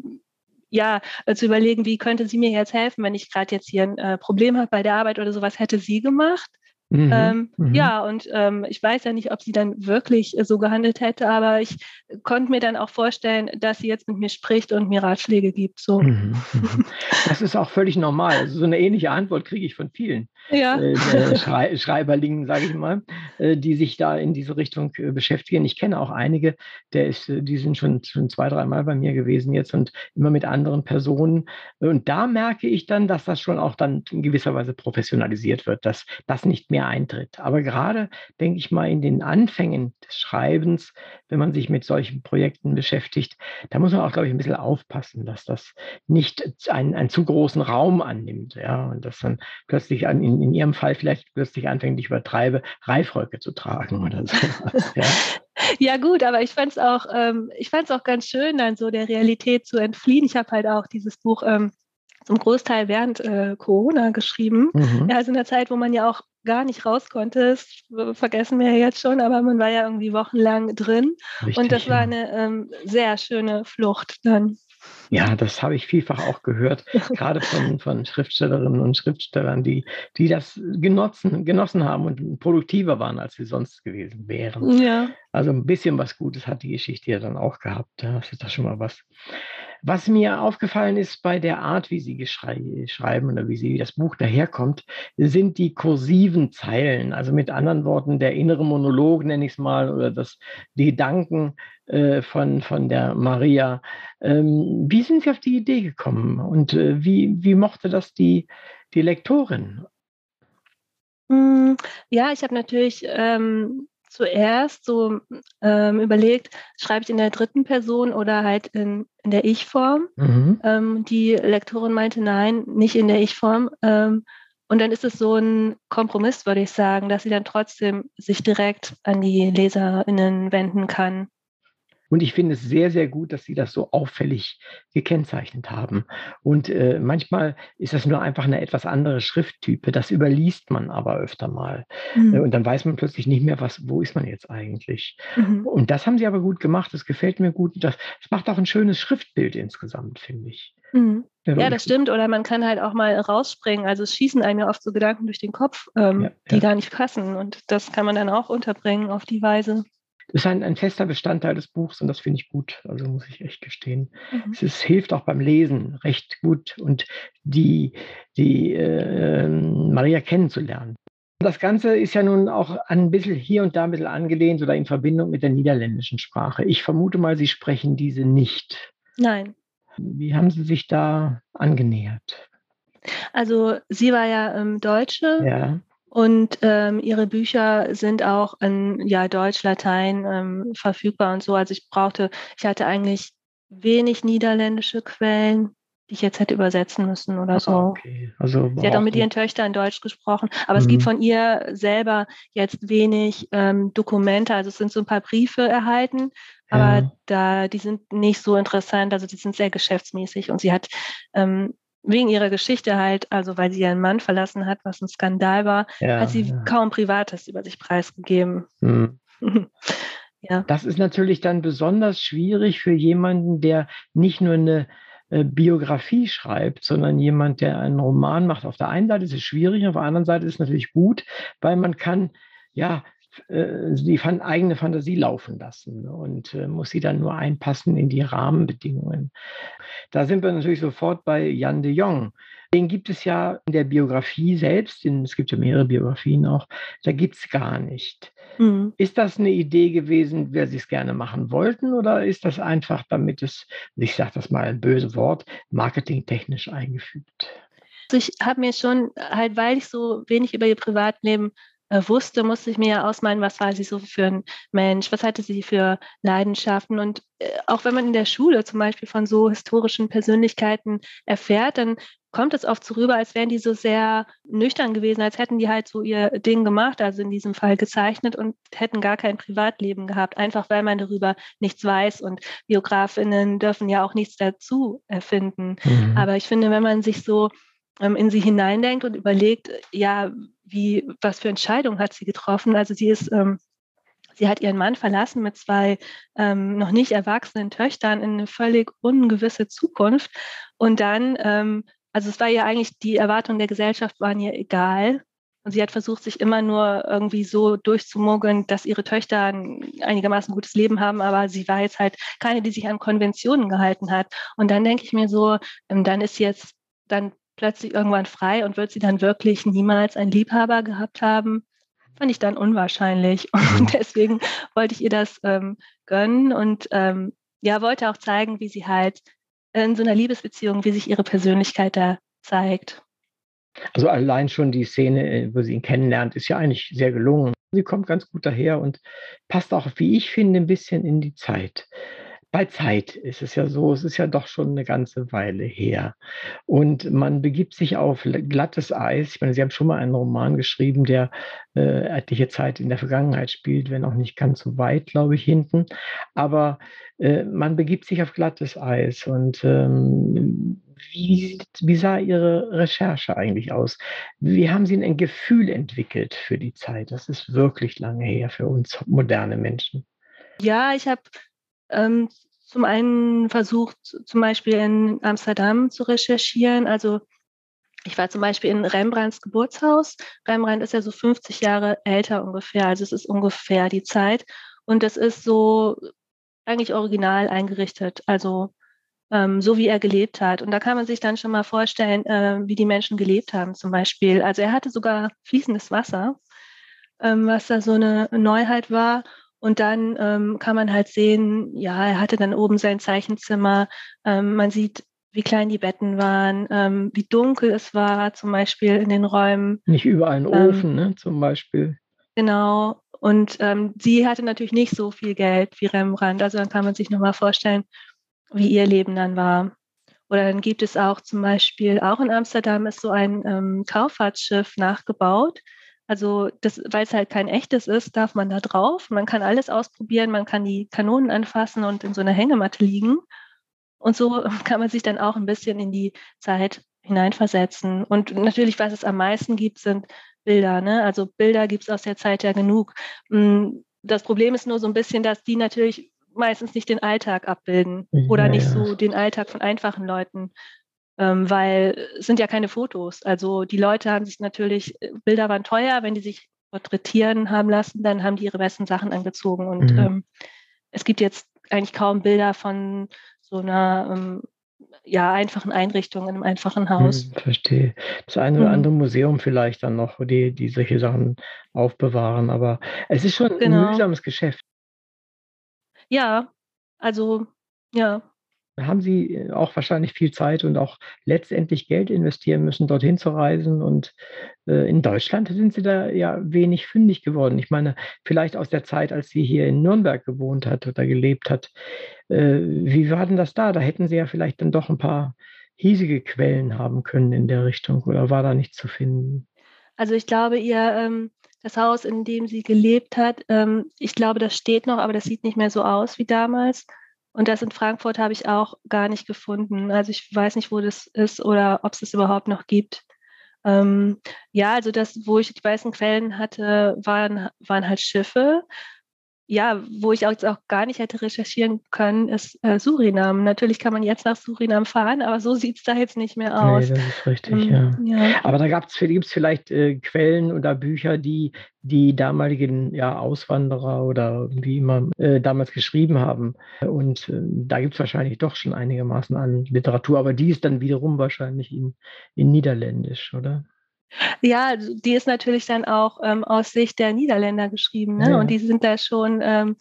S2: ja, zu überlegen, wie könnte sie mir jetzt helfen, wenn ich gerade jetzt hier ein äh, Problem habe bei der Arbeit oder sowas, hätte sie gemacht. Mhm, ähm, mhm. Ja, und ähm, ich weiß ja nicht, ob sie dann wirklich so gehandelt hätte, aber ich konnte mir dann auch vorstellen, dass sie jetzt mit mir spricht und mir Ratschläge gibt. So. Mhm,
S1: mhm. das ist auch völlig normal. Also so eine ähnliche Antwort kriege ich von vielen ja. äh, Schrei Schreiberlingen, sage ich mal, äh, die sich da in diese Richtung äh, beschäftigen. Ich kenne auch einige, der ist, die sind schon, schon zwei, dreimal bei mir gewesen jetzt und immer mit anderen Personen. Und da merke ich dann, dass das schon auch dann in gewisser Weise professionalisiert wird, dass das nicht mehr mehr eintritt. Aber gerade, denke ich mal, in den Anfängen des Schreibens, wenn man sich mit solchen Projekten beschäftigt, da muss man auch, glaube ich, ein bisschen aufpassen, dass das nicht einen, einen zu großen Raum annimmt. Ja, und dass dann plötzlich an, in, in Ihrem Fall vielleicht plötzlich anfängt, ich übertreibe, Reifröcke zu tragen oder so.
S2: ja. Ja gut, aber ich fand es auch, ähm, ich auch ganz schön, dann so der Realität zu entfliehen. Ich habe halt auch dieses Buch ähm, zum Großteil während äh, Corona geschrieben. Mhm. Ja, also in der Zeit, wo man ja auch gar nicht raus konnte, das vergessen wir ja jetzt schon, aber man war ja irgendwie wochenlang drin. Richtig, und das war eine ähm, sehr schöne Flucht dann.
S1: Ja, das habe ich vielfach auch gehört, gerade von, von Schriftstellerinnen und Schriftstellern, die, die das genossen, genossen haben und produktiver waren, als sie sonst gewesen wären. Ja. Also ein bisschen was Gutes hat die Geschichte ja dann auch gehabt. Das ist doch schon mal was. Was mir aufgefallen ist bei der Art, wie Sie schreiben oder wie, Sie, das Buch daherkommt, sind die kursiven Zeilen. Also mit anderen Worten, der innere Monolog, nenne ich es mal, oder das, die Gedanken äh, von, von der Maria. Ähm, wie sind Sie auf die Idee gekommen und äh, wie, wie mochte das die, die Lektorin?
S2: Hm, ja, ich habe natürlich ähm, zuerst so ähm, überlegt, schreibe ich in der dritten Person oder halt in, in der Ich-Form. Mhm. Ähm, die Lektorin meinte, nein, nicht in der Ich-Form. Ähm, und dann ist es so ein Kompromiss, würde ich sagen, dass sie dann trotzdem sich direkt an die LeserInnen wenden kann.
S1: Und ich finde es sehr, sehr gut, dass Sie das so auffällig gekennzeichnet haben. Und äh, manchmal ist das nur einfach eine etwas andere Schrifttype. Das überliest man aber öfter mal. Mhm. Äh, und dann weiß man plötzlich nicht mehr, was, wo ist man jetzt eigentlich. Mhm. Und das haben Sie aber gut gemacht. Das gefällt mir gut. Das, das macht auch ein schönes Schriftbild insgesamt, finde ich.
S2: Mhm. Ja, das stimmt. Oder man kann halt auch mal rausspringen. Also es schießen einem ja oft so Gedanken durch den Kopf, ähm, ja, die gar nicht passen. Und das kann man dann auch unterbringen auf die Weise
S1: ist ein, ein fester Bestandteil des Buchs und das finde ich gut. Also muss ich echt gestehen. Mhm. Es ist, hilft auch beim Lesen recht gut und die, die äh, Maria kennenzulernen. Das Ganze ist ja nun auch ein bisschen hier und da ein bisschen angelehnt oder in Verbindung mit der niederländischen Sprache. Ich vermute mal, Sie sprechen diese nicht.
S2: Nein.
S1: Wie haben Sie sich da angenähert?
S2: Also sie war ja ähm, Deutsche
S1: Ja.
S2: Und ähm, ihre Bücher sind auch in ja, Deutsch, Latein ähm, verfügbar und so. Also ich brauchte, ich hatte eigentlich wenig niederländische Quellen, die ich jetzt hätte übersetzen müssen oder so.
S1: Okay. Also
S2: Sie hat auch mit ihren Töchtern Deutsch gesprochen, aber es gibt
S1: Mhm.
S2: von ihr selber jetzt wenig ähm, Dokumente. Also es sind so ein paar Briefe erhalten, aber
S1: Ja.
S2: da die sind nicht so interessant. Also die sind sehr geschäftsmäßig und sie hat ähm, wegen ihrer Geschichte halt, also weil sie ihren Mann verlassen hat, was ein Skandal war,
S1: ja,
S2: hat sie
S1: ja.
S2: kaum Privates über sich preisgegeben.
S1: Hm.
S2: ja.
S1: Das ist natürlich dann besonders schwierig für jemanden, der nicht nur eine äh, Biografie schreibt, sondern jemand, der einen Roman macht. Auf der einen Seite ist es schwierig, auf der anderen Seite ist es natürlich gut, weil man kann ja äh, die fan eigene Fantasie laufen lassen und äh, muss sie dann nur einpassen in die Rahmenbedingungen. Da sind wir natürlich sofort bei Jan de Jong. Den gibt es ja in der Biografie selbst, in, es gibt ja mehrere Biografien auch, da gibt es gar nicht.
S2: Mhm.
S1: Ist das eine Idee gewesen, wer Sie es gerne machen wollten, oder ist das einfach, damit es, ich sage das mal ein böses Wort, marketingtechnisch eingefügt?
S2: Also ich habe mir schon, halt, weil ich so wenig über ihr Privatleben wusste, musste ich mir ja ausmalen, was war sie so für ein Mensch, was hatte sie für Leidenschaften. Und äh, auch wenn man in der Schule zum Beispiel von so historischen Persönlichkeiten erfährt, dann kommt es oft so rüber, als wären die so sehr nüchtern gewesen, als hätten die halt so ihr Ding gemacht, also in diesem Fall gezeichnet und hätten gar kein Privatleben gehabt, einfach weil man darüber nichts weiß. Und Biografinnen dürfen ja auch nichts dazu erfinden.
S1: Mhm.
S2: Aber ich finde, wenn man sich so in sie hineindenkt und überlegt, ja, wie, was für Entscheidungen hat sie getroffen? Also sie ist, ähm, sie hat ihren Mann verlassen mit zwei ähm, noch nicht erwachsenen Töchtern in eine völlig ungewisse Zukunft. Und dann, ähm, also es war ja eigentlich, die Erwartungen der Gesellschaft waren ihr egal. Und sie hat versucht, sich immer nur irgendwie so durchzumogeln, dass ihre Töchter ein einigermaßen gutes Leben haben, aber sie war jetzt halt keine, die sich an Konventionen gehalten hat. Und dann denke ich mir so, ähm, dann ist jetzt dann plötzlich irgendwann frei und wird sie dann wirklich niemals einen Liebhaber gehabt haben? Fand ich dann unwahrscheinlich. Und deswegen wollte ich ihr das ähm, gönnen und ähm, ja, wollte auch zeigen, wie sie halt in so einer Liebesbeziehung, wie sich ihre Persönlichkeit da zeigt.
S1: Also allein schon die Szene, äh, wo sie ihn kennenlernt, ist ja eigentlich sehr gelungen. Sie kommt ganz gut daher und passt auch, wie ich finde, ein bisschen in die Zeit. Bei Zeit ist es ja so, es ist ja doch schon eine ganze Weile her. Und man begibt sich auf glattes Eis. Ich meine, Sie haben schon mal einen Roman geschrieben, der äh, etliche Zeit in der Vergangenheit spielt, wenn auch nicht ganz so weit, glaube ich, hinten. Aber äh, man begibt sich auf glattes Eis. Und ähm, wie, wie sah Ihre Recherche eigentlich aus? Wie haben Sie ein Gefühl entwickelt für die Zeit? Das ist wirklich lange her für uns moderne Menschen.
S2: Ja, ich habe ähm, zum einen versucht, zum Beispiel in Amsterdam zu recherchieren. Also ich war zum Beispiel in Rembrandts Geburtshaus. Rembrandt ist ja so 50 Jahre älter ungefähr, also es ist ungefähr die Zeit. Und es ist so eigentlich original eingerichtet, also ähm, so wie er gelebt hat. Und da kann man sich dann schon mal vorstellen, äh, wie die Menschen gelebt haben zum Beispiel. Also er hatte sogar fließendes Wasser, ähm, was da so eine Neuheit war. Und dann ähm, kann man halt sehen, ja, er hatte dann oben sein Zeichenzimmer. Ähm, man sieht, wie klein die Betten waren, ähm, wie dunkel es war, zum Beispiel in den Räumen.
S1: Nicht überall ein
S2: Ähm,
S1: Ofen, ne, zum Beispiel.
S2: Genau. Und ähm, sie hatte natürlich nicht so viel Geld wie Rembrandt. Also dann kann man sich nochmal vorstellen, wie ihr Leben dann war. Oder dann gibt es auch zum Beispiel, auch in Amsterdam ist so ein ähm, Kauffahrtsschiff nachgebaut. Also weil es halt kein echtes ist, darf man da drauf. Man kann alles ausprobieren, man kann die Kanonen anfassen und in so einer Hängematte liegen. Und so kann man sich dann auch ein bisschen in die Zeit hineinversetzen. Und natürlich, was es am meisten gibt, sind Bilder. Ne? Also Bilder gibt es aus der Zeit ja genug. Das Problem ist nur so ein bisschen, dass die natürlich meistens nicht den Alltag abbilden oder
S1: Ja,
S2: nicht
S1: ja.
S2: so den Alltag von einfachen Leuten weil es sind ja keine Fotos. Also die Leute haben sich natürlich, Bilder waren teuer, wenn die sich porträtieren haben lassen, dann haben die ihre besten Sachen angezogen. Und
S1: Mhm.
S2: ähm, es gibt jetzt eigentlich kaum Bilder von so einer ähm, ja, einfachen Einrichtungen, in einem einfachen Haus.
S1: Hm, verstehe. Das eine oder
S2: Mhm.
S1: andere Museum vielleicht dann noch, die, die solche Sachen aufbewahren, aber es ist schon ein
S2: Genau.
S1: mühsames Geschäft.
S2: Ja, also ja.
S1: Haben Sie äh, auch wahrscheinlich viel Zeit und auch letztendlich Geld investieren müssen, dorthin zu reisen. Und äh, in Deutschland sind Sie da ja wenig fündig geworden. Ich meine, vielleicht aus der Zeit, als sie hier in Nürnberg gewohnt hat oder gelebt hat. Äh, wie war denn das da? Da hätten Sie ja vielleicht dann doch ein paar hiesige Quellen haben können in der Richtung oder war da nichts zu finden?
S2: Also ich glaube, ihr, ähm, das Haus, in dem sie gelebt hat, ähm, ich glaube, das steht noch, aber das sieht nicht mehr so aus wie damals. Und das in Frankfurt habe ich auch gar nicht gefunden. Also ich weiß nicht, wo das ist oder ob es es überhaupt noch gibt. Ähm, ja, also das, wo ich die weißen Quellen hatte, waren, waren halt Schiffe. Ja, wo ich auch jetzt auch gar nicht hätte recherchieren können, ist äh, Surinam. Natürlich kann man jetzt nach Surinam fahren, aber so sieht es da jetzt nicht mehr
S1: Nee,
S2: aus.
S1: das ist richtig,
S2: Ähm,
S1: ja.
S2: ja.
S1: Aber da gibt es vielleicht äh, Quellen oder Bücher, die die damaligen ja, Auswanderer oder wie immer äh, damals geschrieben haben. Und äh, da gibt es wahrscheinlich doch schon einigermaßen an Literatur, aber die ist dann wiederum wahrscheinlich in, in Niederländisch, oder?
S2: Ja, also die ist natürlich dann auch ähm, aus Sicht der Niederländer geschrieben, ne?
S1: Ja.
S2: Und die sind da schon, ähm,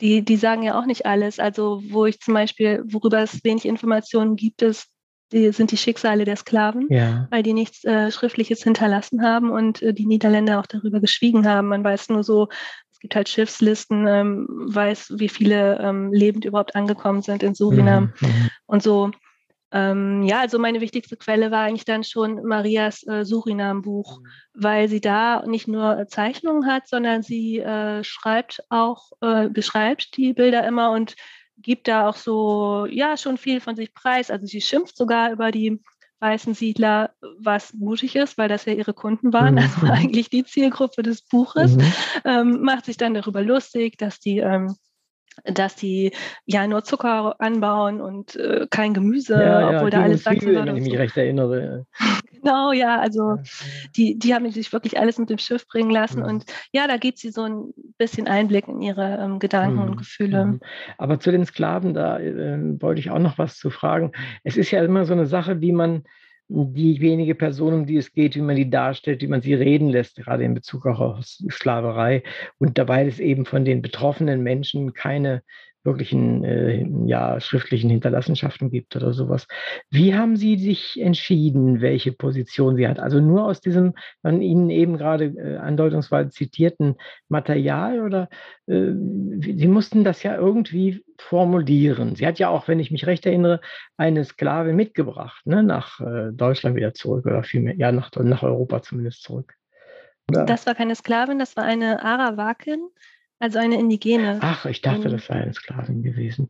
S2: die, die sagen ja auch nicht alles. Also wo ich zum Beispiel, worüber es wenig Informationen gibt, ist, die, sind die Schicksale der Sklaven,
S1: Ja.
S2: weil die nichts äh, Schriftliches hinterlassen haben und äh, die Niederländer auch darüber geschwiegen haben. Man weiß nur so, es gibt halt Schiffslisten, ähm, weiß, wie viele ähm, lebend überhaupt angekommen sind in Surinam
S1: Mhm, mhm.
S2: und so. Ähm, ja, also meine wichtigste Quelle war eigentlich dann schon Marias äh, Surinam-Buch, weil sie da nicht nur äh, Zeichnungen hat, sondern sie äh, schreibt auch, äh, beschreibt die Bilder immer und gibt da auch so, ja, schon viel von sich preis. Also sie schimpft sogar über die weißen Siedler, was mutig ist, weil das ja ihre Kunden waren,
S1: Mhm,
S2: also
S1: mhm.
S2: eigentlich die Zielgruppe des Buches
S1: Mhm.
S2: ähm, macht sich dann darüber lustig, dass die, ähm, dass die ja nur Zucker anbauen und äh, kein Gemüse,
S1: Ja, ja,
S2: obwohl da
S1: Gegen
S2: alles wachsen würde.
S1: wenn ich mich
S2: so.
S1: recht erinnere.
S2: Genau, ja, also
S1: Ja,
S2: die, die haben sich wirklich alles mit dem Schiff bringen lassen
S1: Mhm.
S2: und ja, da gibt sie so ein bisschen Einblick in ihre ähm, Gedanken
S1: Mhm,
S2: und Gefühle.
S1: mhm. Aber zu den Sklaven, da äh, wollte ich auch noch was zu fragen. Es ist ja immer so eine Sache, wie man die wenige Person, um die es geht, wie man die darstellt, wie man sie reden lässt, gerade in Bezug auch auf Sklaverei. Und dabei es eben von den betroffenen Menschen keine wirklichen äh, ja, schriftlichen Hinterlassenschaften gibt oder sowas. Wie haben Sie sich entschieden, welche Position sie hat? Also nur aus diesem von Ihnen eben gerade äh, andeutungsweise zitierten Material oder äh, Sie mussten das ja irgendwie formulieren. Sie hat ja auch, wenn ich mich recht erinnere, eine Sklave mitgebracht, ne, nach äh, Deutschland wieder zurück oder vielmehr, ja, nach, nach Europa zumindest zurück. Oder?
S2: Das war keine Sklavin, das war eine Arawakin, also eine Indigene.
S1: Ach, ich dachte, das sei eine Sklavin gewesen.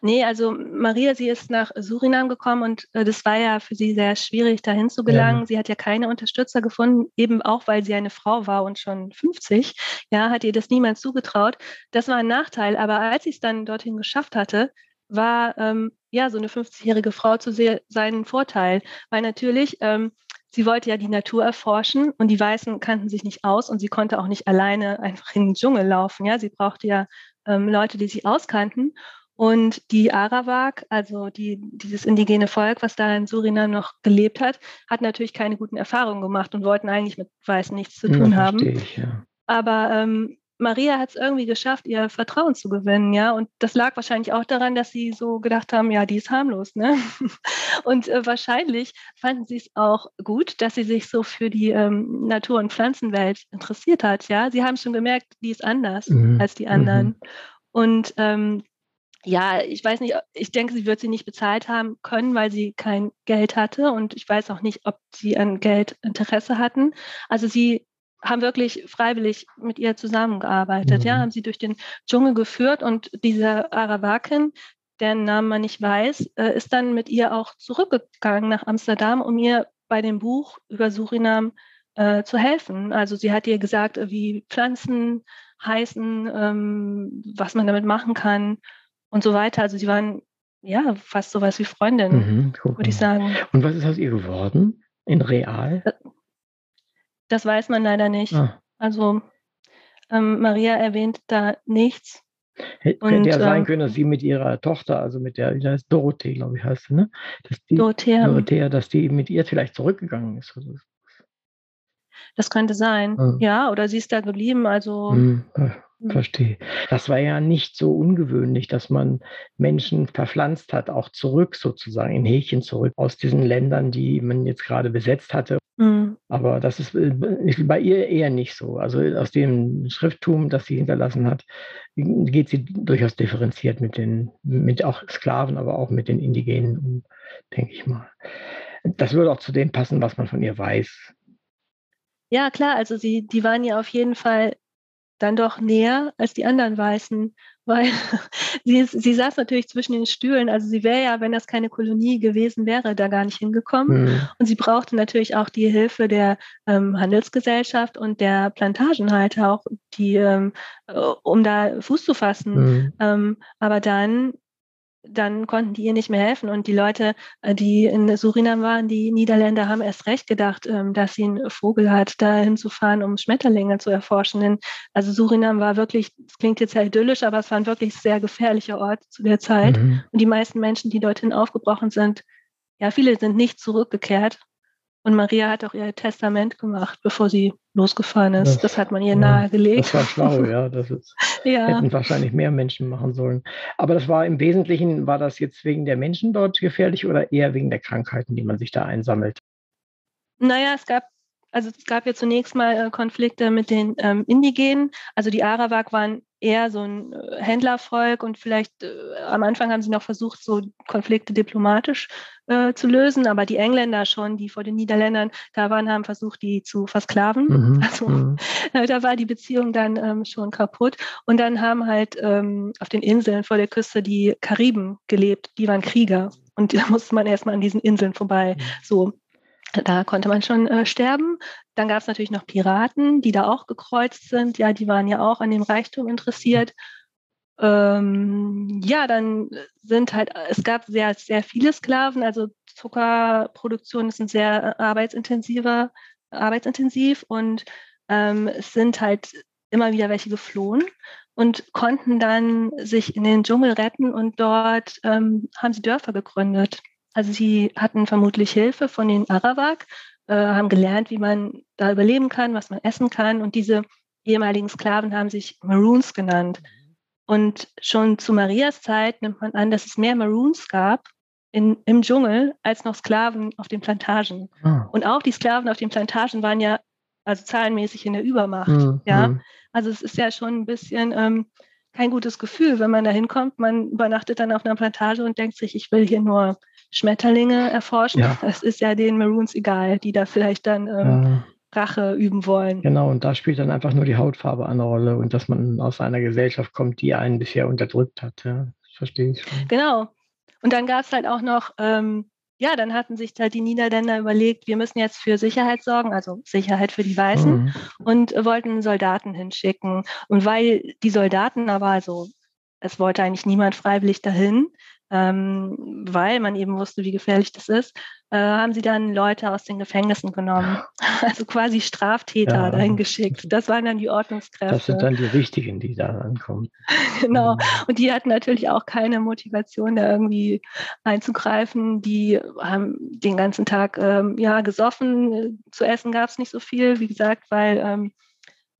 S2: Nee, also Maria, sie ist nach Surinam gekommen und äh, das war ja für sie sehr schwierig, dahin zu gelangen.
S1: Ja.
S2: Sie hat ja keine Unterstützer gefunden, eben auch, weil sie eine Frau war und schon 50. Ja, hat ihr das niemand zugetraut. Das war ein Nachteil. Aber als sie es dann dorthin geschafft hatte, war ähm, ja so eine 50-jährige Frau zu sehr seinen Vorteil, weil natürlich ähm, sie wollte ja die Natur erforschen und die Weißen kannten sich nicht aus und sie konnte auch nicht alleine einfach in den Dschungel laufen. Ja, sie brauchte ja ähm, Leute, die sich auskannten. Und die Arawak, also die, dieses indigene Volk, was da in Surinam noch gelebt hat, hat natürlich keine guten Erfahrungen gemacht und wollten eigentlich mit Weißen nichts zu tun
S1: Ja,
S2: haben.
S1: ich, ja.
S2: Aber ähm, Maria hat es irgendwie geschafft, ihr Vertrauen zu gewinnen, ja. Und das lag wahrscheinlich auch daran, dass sie so gedacht haben, ja, die ist harmlos, ne? Und äh, wahrscheinlich fanden sie es auch gut, dass sie sich so für die ähm, Natur- und Pflanzenwelt interessiert hat, ja. Sie haben schon gemerkt, die ist anders
S1: Mhm,
S2: als die anderen. Und ähm, ja, ich weiß nicht, ich denke, sie wird sie nicht bezahlt haben können, weil sie kein Geld hatte. Und ich weiß auch nicht, ob sie an Geld Interesse hatten. Also sie haben wirklich freiwillig mit ihr zusammengearbeitet, ja,
S1: Mhm.
S2: haben sie durch den Dschungel geführt und diese Arawakin, deren Namen man nicht weiß, äh, ist dann mit ihr auch zurückgegangen nach Amsterdam, um ihr bei dem Buch über Surinam äh, zu helfen. Also sie hat ihr gesagt, äh, wie Pflanzen heißen, ähm, was man damit machen kann und so weiter. Also sie waren ja fast sowas wie Freundinnen,
S1: Mhm,
S2: würde ich sagen.
S1: Und was ist aus ihr geworden? In real?
S2: Das weiß man leider nicht.
S1: Ah,
S2: Also ähm, Maria erwähnt da nichts.
S1: Hätte ja sein ähm, können, dass sie mit ihrer Tochter, also mit der, wie heißt Dorothee, glaube ich, heißt sie, ne? Dass die, Dorothea. Dorothea, dass die mit ihr vielleicht zurückgegangen ist.
S2: Das könnte sein, ja. ja, oder sie ist da geblieben, also. Hm.
S1: Verstehe. Das war ja nicht so ungewöhnlich, dass man Menschen verpflanzt hat, auch zurück sozusagen, in Häkchen zurück, aus diesen Ländern, die man jetzt gerade besetzt hatte. Mhm. Aber das ist äh, bei ihr eher nicht so. Also aus dem Schrifttum, das sie hinterlassen hat, geht sie durchaus differenziert mit den, mit auch Sklaven, aber auch mit den Indigenen um, denke ich mal. Das würde auch zu dem passen, was man von ihr weiß.
S2: Ja, klar, also sie, die waren ja auf jeden Fall dann doch näher als die anderen Weißen, weil sie, sie saß natürlich zwischen den Stühlen. Also sie wäre ja, wenn das keine Kolonie gewesen wäre, da gar nicht hingekommen. Mhm. Und sie brauchte natürlich auch die Hilfe der ähm, Handelsgesellschaft und der Plantagenhalter auch, die, ähm, äh, um da Fuß zu fassen. Mhm. Ähm, aber dann dann konnten die ihr nicht mehr helfen. Und die Leute, äh, die in Surinam waren, die Niederländer, haben erst recht gedacht, ähm, dass sie einen Vogel hat, da hinzufahren, um Schmetterlinge zu erforschen. Denn also Surinam war wirklich, das klingt jetzt ja idyllisch, aber es war ein wirklich sehr gefährlicher Ort zu der Zeit. Mhm. Und die meisten Menschen, die dorthin aufgebrochen sind, ja, viele sind nicht zurückgekehrt. Und Maria hat auch ihr Testament gemacht, bevor sie losgefahren ist. Das, das hat man ihr ja, nahegelegt.
S1: Das war schlau, ja. Das ist, ja. hätten wahrscheinlich mehr Menschen machen sollen. Aber das war im Wesentlichen, war das jetzt wegen der Menschen dort gefährlich oder eher wegen der Krankheiten, die man sich da einsammelt?
S2: Naja, es gab also es gab ja zunächst mal äh, Konflikte mit den ähm, Indigenen. Also die Arawak waren eher so ein äh, Händlervolk und vielleicht äh, am Anfang haben sie noch versucht, so Konflikte diplomatisch äh, zu lösen, aber die Engländer schon, die vor den Niederländern da waren, haben versucht, die zu versklaven. Mhm. Also mhm. Äh, da war die Beziehung dann ähm, schon kaputt. Und dann haben halt ähm, auf den Inseln vor der Küste die Kariben gelebt, die waren Krieger. Und da musste man erstmal an diesen Inseln vorbei. Mhm. So, da konnte man schon äh, sterben. Dann gab es natürlich noch Piraten, die da auch gekreuzt sind. Ja, die waren ja auch an dem Reichtum interessiert. Ähm, ja, dann sind halt, es gab sehr, sehr viele Sklaven. Also Zuckerproduktion ist ein sehr arbeitsintensiver, arbeitsintensiv und ähm, es sind halt immer wieder welche geflohen und konnten dann sich in den Dschungel retten und dort ähm, haben sie Dörfer gegründet. Also sie hatten vermutlich Hilfe von den Arawak, äh, haben gelernt, wie man da überleben kann, was man essen kann. Und diese ehemaligen Sklaven haben sich Maroons genannt. Und schon zu Marias Zeit nimmt man an, dass es mehr Maroons gab in, im Dschungel als noch Sklaven auf den Plantagen. Ah. Und auch die Sklaven auf den Plantagen waren ja also zahlenmäßig in der Übermacht. Mhm. Ja, hm. also es ist ja schon ein bisschen ähm, kein gutes Gefühl, wenn man da hinkommt. Man übernachtet dann auf einer Plantage und denkt sich, ich will hier nur Schmetterlinge erforschen. Ja. Das ist ja den Maroons egal, die da vielleicht dann ähm, ja. Rache üben wollen.
S1: Genau, und da spielt dann einfach nur die Hautfarbe eine Rolle und dass man aus einer Gesellschaft kommt, die einen bisher unterdrückt hat. Ja, das verstehe ich schon.
S2: Genau. Und dann gab es halt auch noch, ähm, ja, dann hatten sich halt die Niederländer überlegt, wir müssen jetzt für Sicherheit sorgen, also Sicherheit für die Weißen, mhm. und wollten Soldaten hinschicken. Und weil die Soldaten aber, also es wollte eigentlich niemand freiwillig dahin, ähm, weil man eben wusste, wie gefährlich das ist, äh, haben sie dann Leute aus den Gefängnissen genommen, also quasi Straftäter ja. dahin geschickt. Das waren dann die Ordnungskräfte.
S1: Das sind dann die Richtigen, die da ankommen.
S2: genau. Und die hatten natürlich auch keine Motivation, da irgendwie einzugreifen. Die haben den ganzen Tag ähm, ja gesoffen. Zu essen gab es nicht so viel, wie gesagt, weil ähm,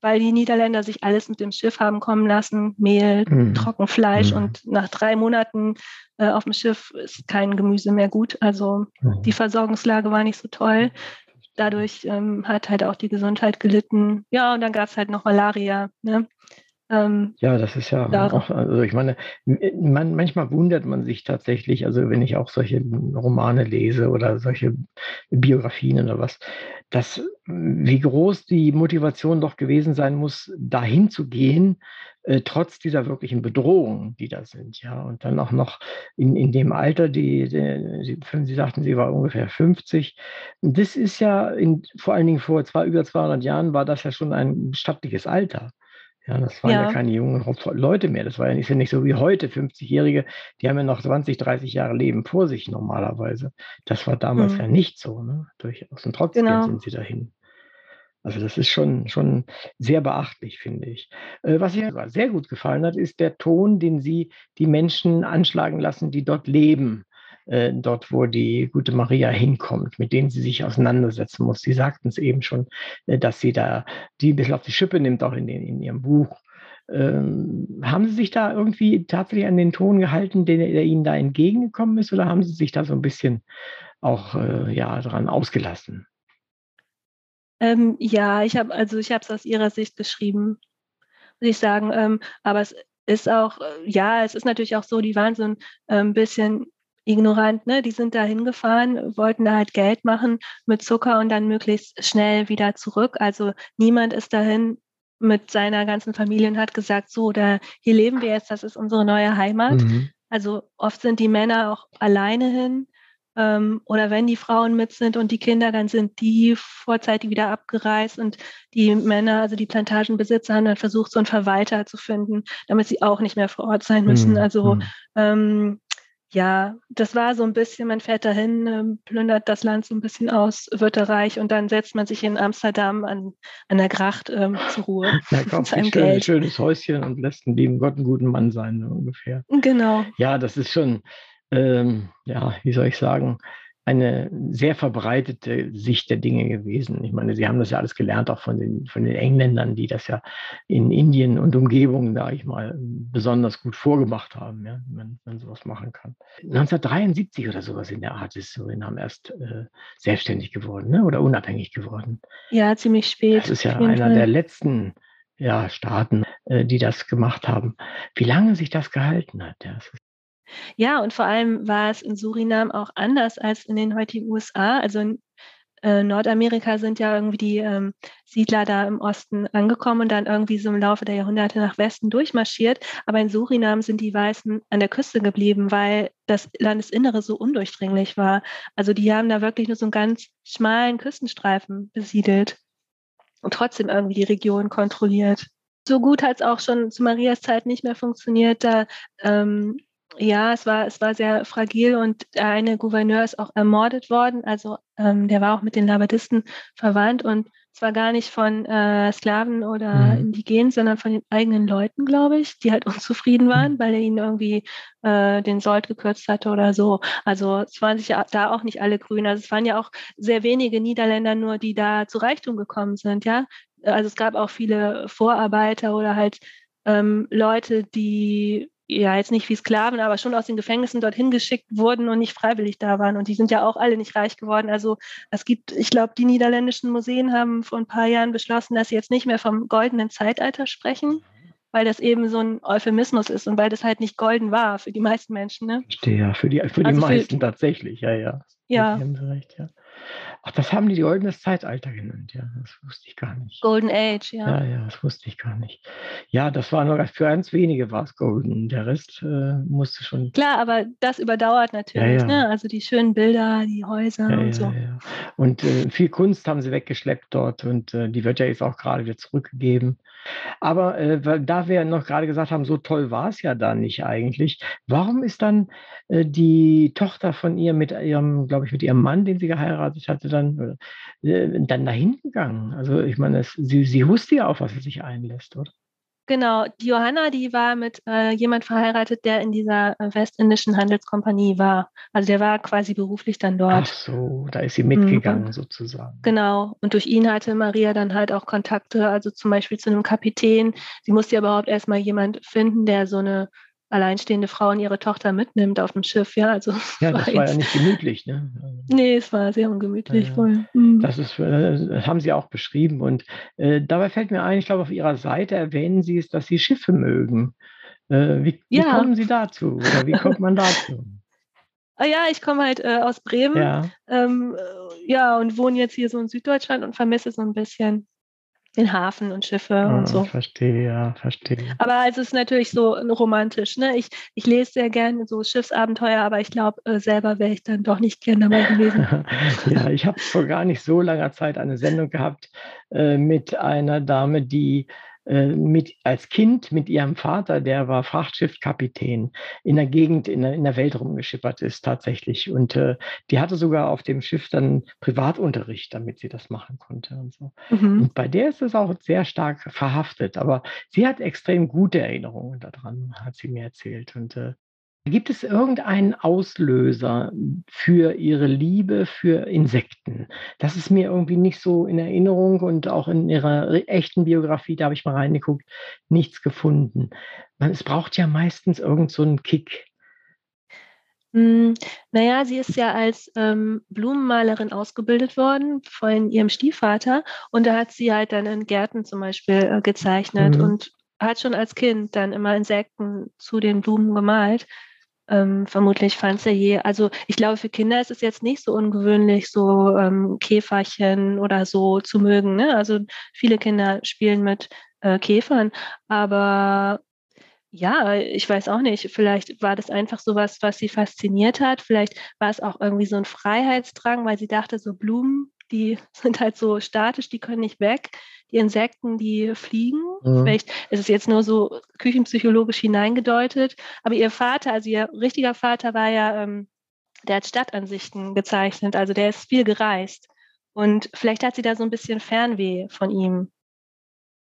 S2: weil die Niederländer sich alles mit dem Schiff haben kommen lassen, Mehl, mhm. Trockenfleisch mhm. und nach drei Monaten äh, auf dem Schiff ist kein Gemüse mehr gut. Also mhm. die Versorgungslage war nicht so toll. Dadurch ähm, hat halt auch die Gesundheit gelitten. Ja, und dann gab es halt noch Malaria. Ne?
S1: Ähm, ja, das ist ja auch, also ich meine, man, manchmal wundert man sich tatsächlich, also wenn ich auch solche Romane lese oder solche Biografien oder was, dass wie groß die Motivation doch gewesen sein muss, dahin zu gehen, äh, trotz dieser wirklichen Bedrohungen, die da sind, ja. Und dann auch noch in, in dem Alter, die, die Sie, Sie sagten, sie war ungefähr 50. Das ist ja in, vor allen Dingen vor zwei, über 200 Jahren war das ja schon ein stattliches Alter. Ja, das waren ja. ja, keine jungen Leute mehr. Das war ja nicht, nicht so wie heute, 50-Jährige, die haben ja noch 20, 30 Jahre Leben vor sich normalerweise. Das war damals mhm. ja nicht so, ne? Durchaus. Und trotzdem genau. sind sie dahin. Also das ist schon, schon sehr beachtlich, finde ich. Äh, was mir sehr gut gefallen hat, ist der Ton, den Sie die Menschen anschlagen lassen, die dort leben. Äh, dort, wo die gute Maria hinkommt, mit denen sie sich auseinandersetzen muss. Sie sagten es eben schon, äh, dass sie da die ein bisschen auf die Schippe nimmt, auch in, den, in ihrem Buch. Ähm, haben Sie sich da irgendwie tatsächlich an den Ton gehalten, der, der Ihnen da entgegengekommen ist, oder haben Sie sich da so ein bisschen auch äh, ja, daran ausgelassen?
S2: Ähm, ja, ich habe also ich habe es aus Ihrer Sicht geschrieben, muss ich sagen. Ähm, aber es ist auch, äh, ja, es ist natürlich auch so, die waren so ein ähm, bisschen ignorant, ne? Die sind da hingefahren, wollten da halt Geld machen mit Zucker und dann möglichst schnell wieder zurück. Also niemand ist dahin mit seiner ganzen Familie und hat gesagt, so, da hier leben wir jetzt, das ist unsere neue Heimat. Mhm. Also oft sind die Männer auch alleine hin. Ähm, oder wenn die Frauen mit sind und die Kinder, dann sind die vorzeitig wieder abgereist und die Männer, also die Plantagenbesitzer, haben dann versucht, so einen Verwalter zu finden, damit sie auch nicht mehr vor Ort sein müssen. Mhm. Also mhm. ähm, ja, das war so ein bisschen, man fährt dahin, ähm, plündert das Land so ein bisschen aus, wird er reich und dann setzt man sich in Amsterdam an, an der Gracht ähm, zur Ruhe.
S1: Ja, kauft ein schön, schönes Häuschen und lässt einen lieben Gott einen guten Mann sein, so ungefähr.
S2: Genau.
S1: Ja, das ist schon, ähm, ja, wie soll ich sagen, eine sehr verbreitete Sicht der Dinge gewesen. Ich meine, Sie haben das ja alles gelernt, auch von den, von den Engländern, die das ja in Indien und Umgebungen, sage ich mal, besonders gut vorgemacht haben, ja, wenn man sowas machen kann. 1973 oder sowas in der Art ist Surinam erst äh, selbstständig geworden ne? oder unabhängig geworden.
S2: Ja, ziemlich spät.
S1: Das ist ja einer Fall. der letzten ja, Staaten, äh, die das gemacht haben. Wie lange sich das gehalten hat, ja, das
S2: ja, und vor allem war es in Surinam auch anders als in den heutigen USA. Also in äh, Nordamerika sind ja irgendwie die ähm, Siedler da im Osten angekommen und dann irgendwie so im Laufe der Jahrhunderte nach Westen durchmarschiert. Aber in Surinam sind die Weißen an der Küste geblieben, weil das Landesinnere so undurchdringlich war. Also die haben da wirklich nur so einen ganz schmalen Küstenstreifen besiedelt und trotzdem irgendwie die Region kontrolliert so gut hat es auch schon zu Marias Zeit nicht mehr funktioniert. Da ähm, ja, es war, es war sehr fragil und der eine Gouverneur ist auch ermordet worden. Also ähm, der war auch mit den Labadisten verwandt und zwar gar nicht von äh, Sklaven oder mhm. Indigenen, sondern von den eigenen Leuten, glaube ich, die halt unzufrieden waren, mhm. weil er ihnen irgendwie äh, den Sold gekürzt hatte oder so. Also es waren sich ja da auch nicht alle grün. Also es waren ja auch sehr wenige Niederländer nur, die da zu Reichtum gekommen sind, ja. Also es gab auch viele Vorarbeiter oder halt ähm, Leute, die ja jetzt nicht wie Sklaven, aber schon aus den Gefängnissen dorthin geschickt wurden und nicht freiwillig da waren. Und die sind ja auch alle nicht reich geworden. Also es gibt, ich glaube, die niederländischen Museen haben vor ein paar Jahren beschlossen, dass sie jetzt nicht mehr vom goldenen Zeitalter sprechen, weil das eben so ein Euphemismus ist und weil das halt nicht golden war für die meisten Menschen. Ne?
S1: Verstehe, ja, für die, für die also meisten für, tatsächlich, ja, ja.
S2: Ja.
S1: Recht, ja. Ach, das haben die goldenes Zeitalter genannt, ja. Das wusste ich gar nicht.
S2: Golden Age,
S1: ja. Ja, ja, das wusste ich gar nicht. Ja, das war nur für ganz wenige war es golden. Der Rest äh, musste schon.
S2: Klar, aber das überdauert natürlich, ja, ja. ne? Also die schönen Bilder, die Häuser
S1: ja,
S2: und so.
S1: Und äh, viel Kunst haben sie weggeschleppt dort und äh, die wird ja jetzt auch gerade wieder zurückgegeben. Aber äh, da wir noch gerade gesagt haben, so toll war es ja da nicht eigentlich, warum ist dann äh, die Tochter von ihr mit ihrem, glaube ich, mit ihrem Mann, den sie geheiratet hatte, dann, äh, dann dahin gegangen? Also ich meine, es, sie, sie wusste ja auch, was sie sich einlässt, oder?
S2: Genau, die Johanna, die war mit äh, jemand verheiratet, der in dieser äh, westindischen Handelskompanie war. Also der war quasi beruflich dann dort. Ach
S1: so, da ist sie mitgegangen mhm. sozusagen.
S2: Genau, und durch ihn hatte Maria dann halt auch Kontakte, also zum Beispiel zu einem Kapitän. Sie musste ja überhaupt erstmal jemand finden, der so eine alleinstehende Frau und ihre Tochter mitnimmt auf dem Schiff, ja. Also
S1: ja, das war, war ja nicht gemütlich, ne?
S2: Nee, es war sehr ungemütlich.
S1: Ja, ja. Mhm. Das, ist, das äh, haben Sie auch beschrieben. Und äh, dabei fällt mir ein, ich glaube, auf Ihrer Seite erwähnen Sie es, dass Sie Schiffe mögen. Äh, wie, wie, kommen Sie dazu? Oder wie kommt man dazu?
S2: Ah ja, ich komme halt äh, aus Bremen. Ja. Ähm, äh, ja, und wohne jetzt hier so in Süddeutschland und vermisse so ein bisschen den Hafen und Schiffe ah, und so.
S1: Verstehe, ja, verstehe.
S2: Aber also es ist natürlich so romantisch. Ne? Ich, ich lese sehr gerne so Schiffsabenteuer, aber ich glaube, äh, selber wäre ich dann doch nicht gern dabei gewesen.
S1: ja, ich habe vor gar nicht so langer Zeit eine Sendung gehabt äh, mit einer Dame, die äh, mit, als Kind mit ihrem Vater, der war Frachtschiffkapitän, in der Gegend, in der, in der Welt rumgeschippert ist tatsächlich. Und äh, die hatte sogar auf dem Schiff dann Privatunterricht, damit sie das machen konnte und so. Mhm. Und bei der ist es auch sehr stark verhaftet. Aber sie hat extrem gute Erinnerungen daran, hat sie mir erzählt. Und äh, Gibt es irgendeinen Auslöser für Ihre Liebe für Insekten? Das ist mir irgendwie nicht so in Erinnerung und auch in Ihrer echten Biografie, da habe ich mal reingeguckt, nichts gefunden. Man, es braucht ja meistens irgend so einen Kick.
S2: Hm, naja, sie ist ja als ähm, Blumenmalerin ausgebildet worden von ihrem Stiefvater und da hat sie halt dann in Gärten zum Beispiel äh, gezeichnet mhm. und hat schon als Kind dann immer Insekten zu den Blumen gemalt. Ähm, vermutlich fand sie je, also ich glaube, für Kinder ist es jetzt nicht so ungewöhnlich, so ähm, Käferchen oder so zu mögen. Ne? Also viele Kinder spielen mit äh, Käfern, aber ja, ich weiß auch nicht. Vielleicht war das einfach so was, was sie fasziniert hat. Vielleicht war es auch irgendwie so ein Freiheitsdrang, weil sie dachte, so Blumen, die sind halt so statisch, die können nicht weg die Insekten, die fliegen. Mhm. Vielleicht ist es jetzt nur so küchenpsychologisch hineingedeutet. Aber ihr Vater, also ihr richtiger Vater war ja, ähm, der hat Stadtansichten gezeichnet, also der ist viel gereist. Und vielleicht hat sie da so ein bisschen Fernweh von ihm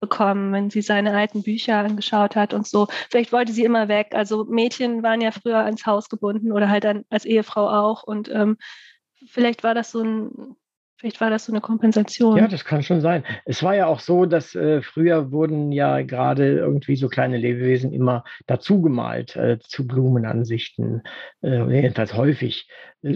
S2: bekommen, wenn sie seine alten Bücher angeschaut hat und so. Vielleicht wollte sie immer weg. Also Mädchen waren ja früher ans Haus gebunden oder halt dann als Ehefrau auch. Und ähm, vielleicht war das so ein Vielleicht war das so eine Kompensation.
S1: Ja, das kann schon sein. Es war ja auch so, dass äh, früher wurden ja gerade irgendwie so kleine Lebewesen immer dazu gemalt äh, zu Blumenansichten, äh, jedenfalls häufig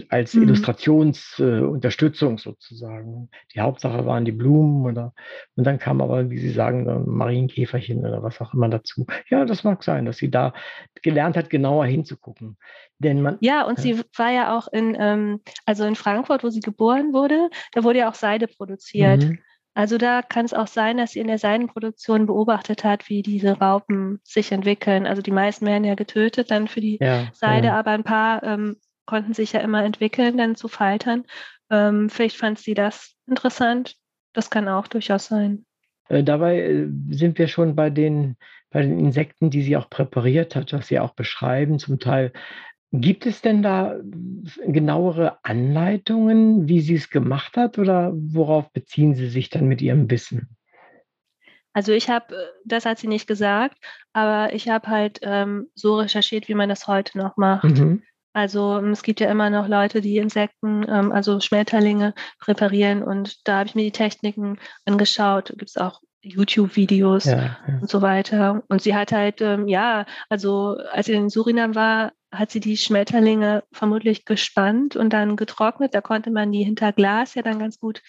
S1: als mhm. Illustrationsunterstützung äh, sozusagen. Die Hauptsache waren die Blumen oder und dann kam aber, wie Sie sagen, Marienkäferchen oder was auch immer dazu. Ja, das mag sein, dass sie da gelernt hat, genauer hinzugucken.
S2: Denn man, ja, und sie war ja auch in, ähm, also in Frankfurt, wo sie geboren wurde, da wurde ja auch Seide produziert. Mhm. Also da kann es auch sein, dass sie in der Seidenproduktion beobachtet hat, wie diese Raupen sich entwickeln. Also die meisten werden ja getötet dann für die ja, Seide, ja. aber ein paar ähm, konnten sich ja immer entwickeln, dann zu Faltern. Ähm, vielleicht fand sie das interessant. Das kann auch durchaus sein.
S1: Äh, dabei äh, sind wir schon bei den, bei den Insekten, die sie auch präpariert hat, was sie auch beschreiben, zum Teil Gibt es denn da genauere Anleitungen, wie sie es gemacht hat oder worauf beziehen Sie sich dann mit Ihrem Wissen?
S2: Also ich habe, äh, das hat sie nicht gesagt, aber ich habe halt ähm, so recherchiert, wie man das heute noch macht. Mhm. Also ähm, es gibt ja immer noch Leute, die Insekten, ähm, also Schmetterlinge präparieren und da habe ich mir die Techniken angeschaut. Gibt es auch YouTube-Videos ja, ja. und so weiter. Und sie hat halt, ähm, ja, also als sie in Surinam war, hat sie die Schmetterlinge vermutlich gespannt und dann getrocknet. Da konnte man die hinter Glas ja dann ganz gut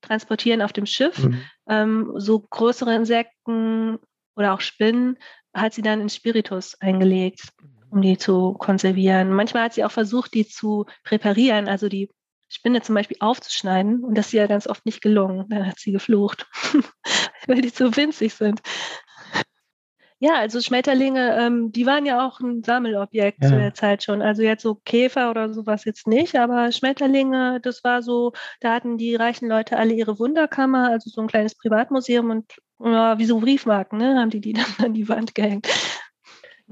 S2: transportieren auf dem Schiff. Mhm. Ähm, so größere Insekten oder auch Spinnen hat sie dann in Spiritus eingelegt, um die zu konservieren. Manchmal hat sie auch versucht, die zu präparieren, also die Spinne zum Beispiel aufzuschneiden. Und das ist ja ganz oft nicht gelungen. Dann hat sie geflucht, weil die zu winzig sind. Ja, also Schmetterlinge, ähm, die waren ja auch ein Sammelobjekt ja. zu der Zeit schon. Also jetzt so Käfer oder sowas jetzt nicht, aber Schmetterlinge, das war so, da hatten die reichen Leute alle ihre Wunderkammer, also so ein kleines Privatmuseum und ja, wie so Briefmarken, ne, haben die die dann an die Wand gehängt.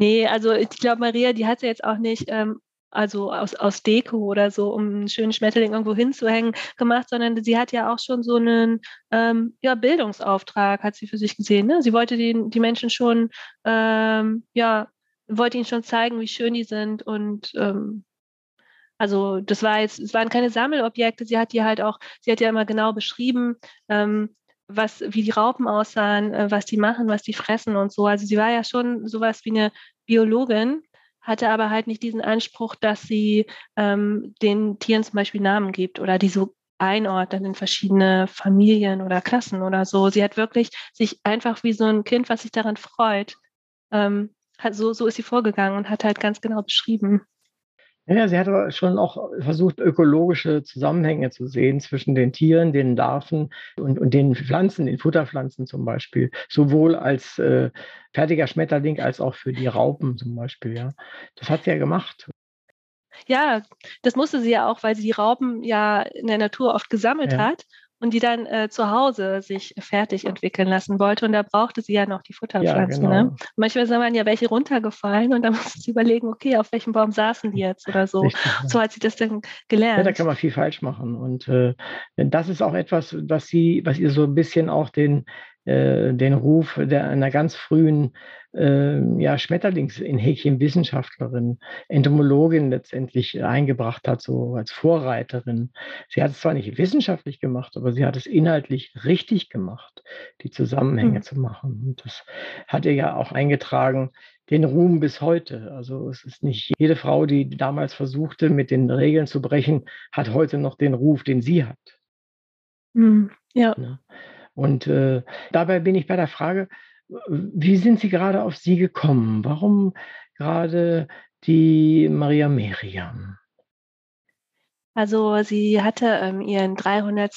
S2: Nee, also ich glaube, Maria, die hat ja jetzt auch nicht ähm, also aus, aus Deko oder so, um einen schönen Schmetterling irgendwo hinzuhängen, gemacht, sondern sie hat ja auch schon so einen ähm, ja, Bildungsauftrag, hat sie für sich gesehen. Ne? Sie wollte die, die Menschen schon, ähm, ja, wollte ihnen schon zeigen, wie schön die sind und ähm, also das war jetzt, es waren keine Sammelobjekte, sie hat die halt auch, sie hat ja immer genau beschrieben, ähm, was, wie die Raupen aussahen, äh, was die machen, was die fressen und so. Also sie war ja schon sowas wie eine Biologin, hatte aber halt nicht diesen Anspruch, dass sie ähm, den Tieren zum Beispiel Namen gibt oder die so einordnet in verschiedene Familien oder Klassen oder so. Sie hat wirklich sich einfach wie so ein Kind, was sich daran freut, ähm, hat, so, so ist sie vorgegangen und hat halt ganz genau beschrieben,
S1: ja, sie hat schon auch versucht, ökologische Zusammenhänge zu sehen zwischen den Tieren, den Larven und, und den Pflanzen, den Futterpflanzen zum Beispiel, sowohl als äh, fertiger Schmetterling als auch für die Raupen zum Beispiel. Ja, das hat sie ja gemacht.
S2: Ja, das musste sie ja auch, weil sie die Raupen ja in der Natur oft gesammelt ja. hat und die dann äh, zu Hause sich fertig entwickeln lassen wollte. Und da brauchte sie ja noch die Futterpflanzen. Ja, genau. ne? Manchmal sind dann ja welche runtergefallen und dann musste sie überlegen, okay, auf welchem Baum saßen die jetzt oder so. Richtig, ja. So hat sie das dann gelernt. Ja,
S1: da kann man viel falsch machen. Und äh, das ist auch etwas, was sie, was ihr so ein bisschen auch den äh, den Ruf der einer ganz frühen äh, ja, Schmetterlings in Häkchen Wissenschaftlerin, Entomologin letztendlich eingebracht hat, so als Vorreiterin. Sie hat es zwar nicht wissenschaftlich gemacht, aber sie hat es inhaltlich richtig gemacht, die Zusammenhänge mhm. zu machen. Und das hat ihr ja auch eingetragen, den Ruhm bis heute. Also es ist nicht jede Frau, die damals versuchte, mit den Regeln zu brechen, hat heute noch den Ruf, den sie hat.
S2: Mhm. Ja. ja.
S1: Und äh, dabei bin ich bei der Frage, wie sind Sie gerade auf sie gekommen? Warum gerade die Maria Meriam?
S2: Also sie hatte ähm, ihren 300.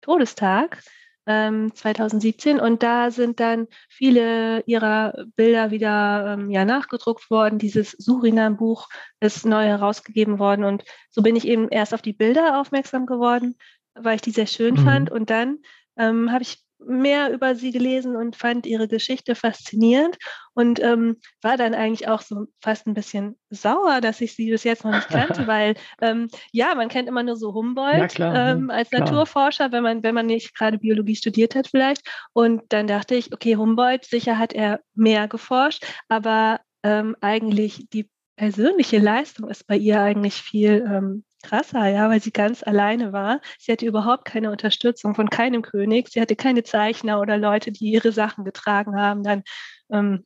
S2: Todestag ähm, 2017 und da sind dann viele ihrer Bilder wieder ähm, ja, nachgedruckt worden. Dieses Surinam-Buch ist neu herausgegeben worden und so bin ich eben erst auf die Bilder aufmerksam geworden, weil ich die sehr schön mhm. fand und dann ähm, habe ich mehr über sie gelesen und fand ihre Geschichte faszinierend und ähm, war dann eigentlich auch so fast ein bisschen sauer, dass ich sie bis jetzt noch nicht kannte, weil ähm, ja, man kennt immer nur so Humboldt ja, ähm, als klar. Naturforscher, wenn man, wenn man nicht gerade Biologie studiert hat vielleicht. Und dann dachte ich, okay, Humboldt, sicher hat er mehr geforscht, aber ähm, eigentlich die persönliche Leistung ist bei ihr eigentlich viel ähm, krasser, ja, weil sie ganz alleine war. Sie hatte überhaupt keine Unterstützung von keinem König. Sie hatte keine Zeichner oder Leute, die ihre Sachen getragen haben. Dann ähm,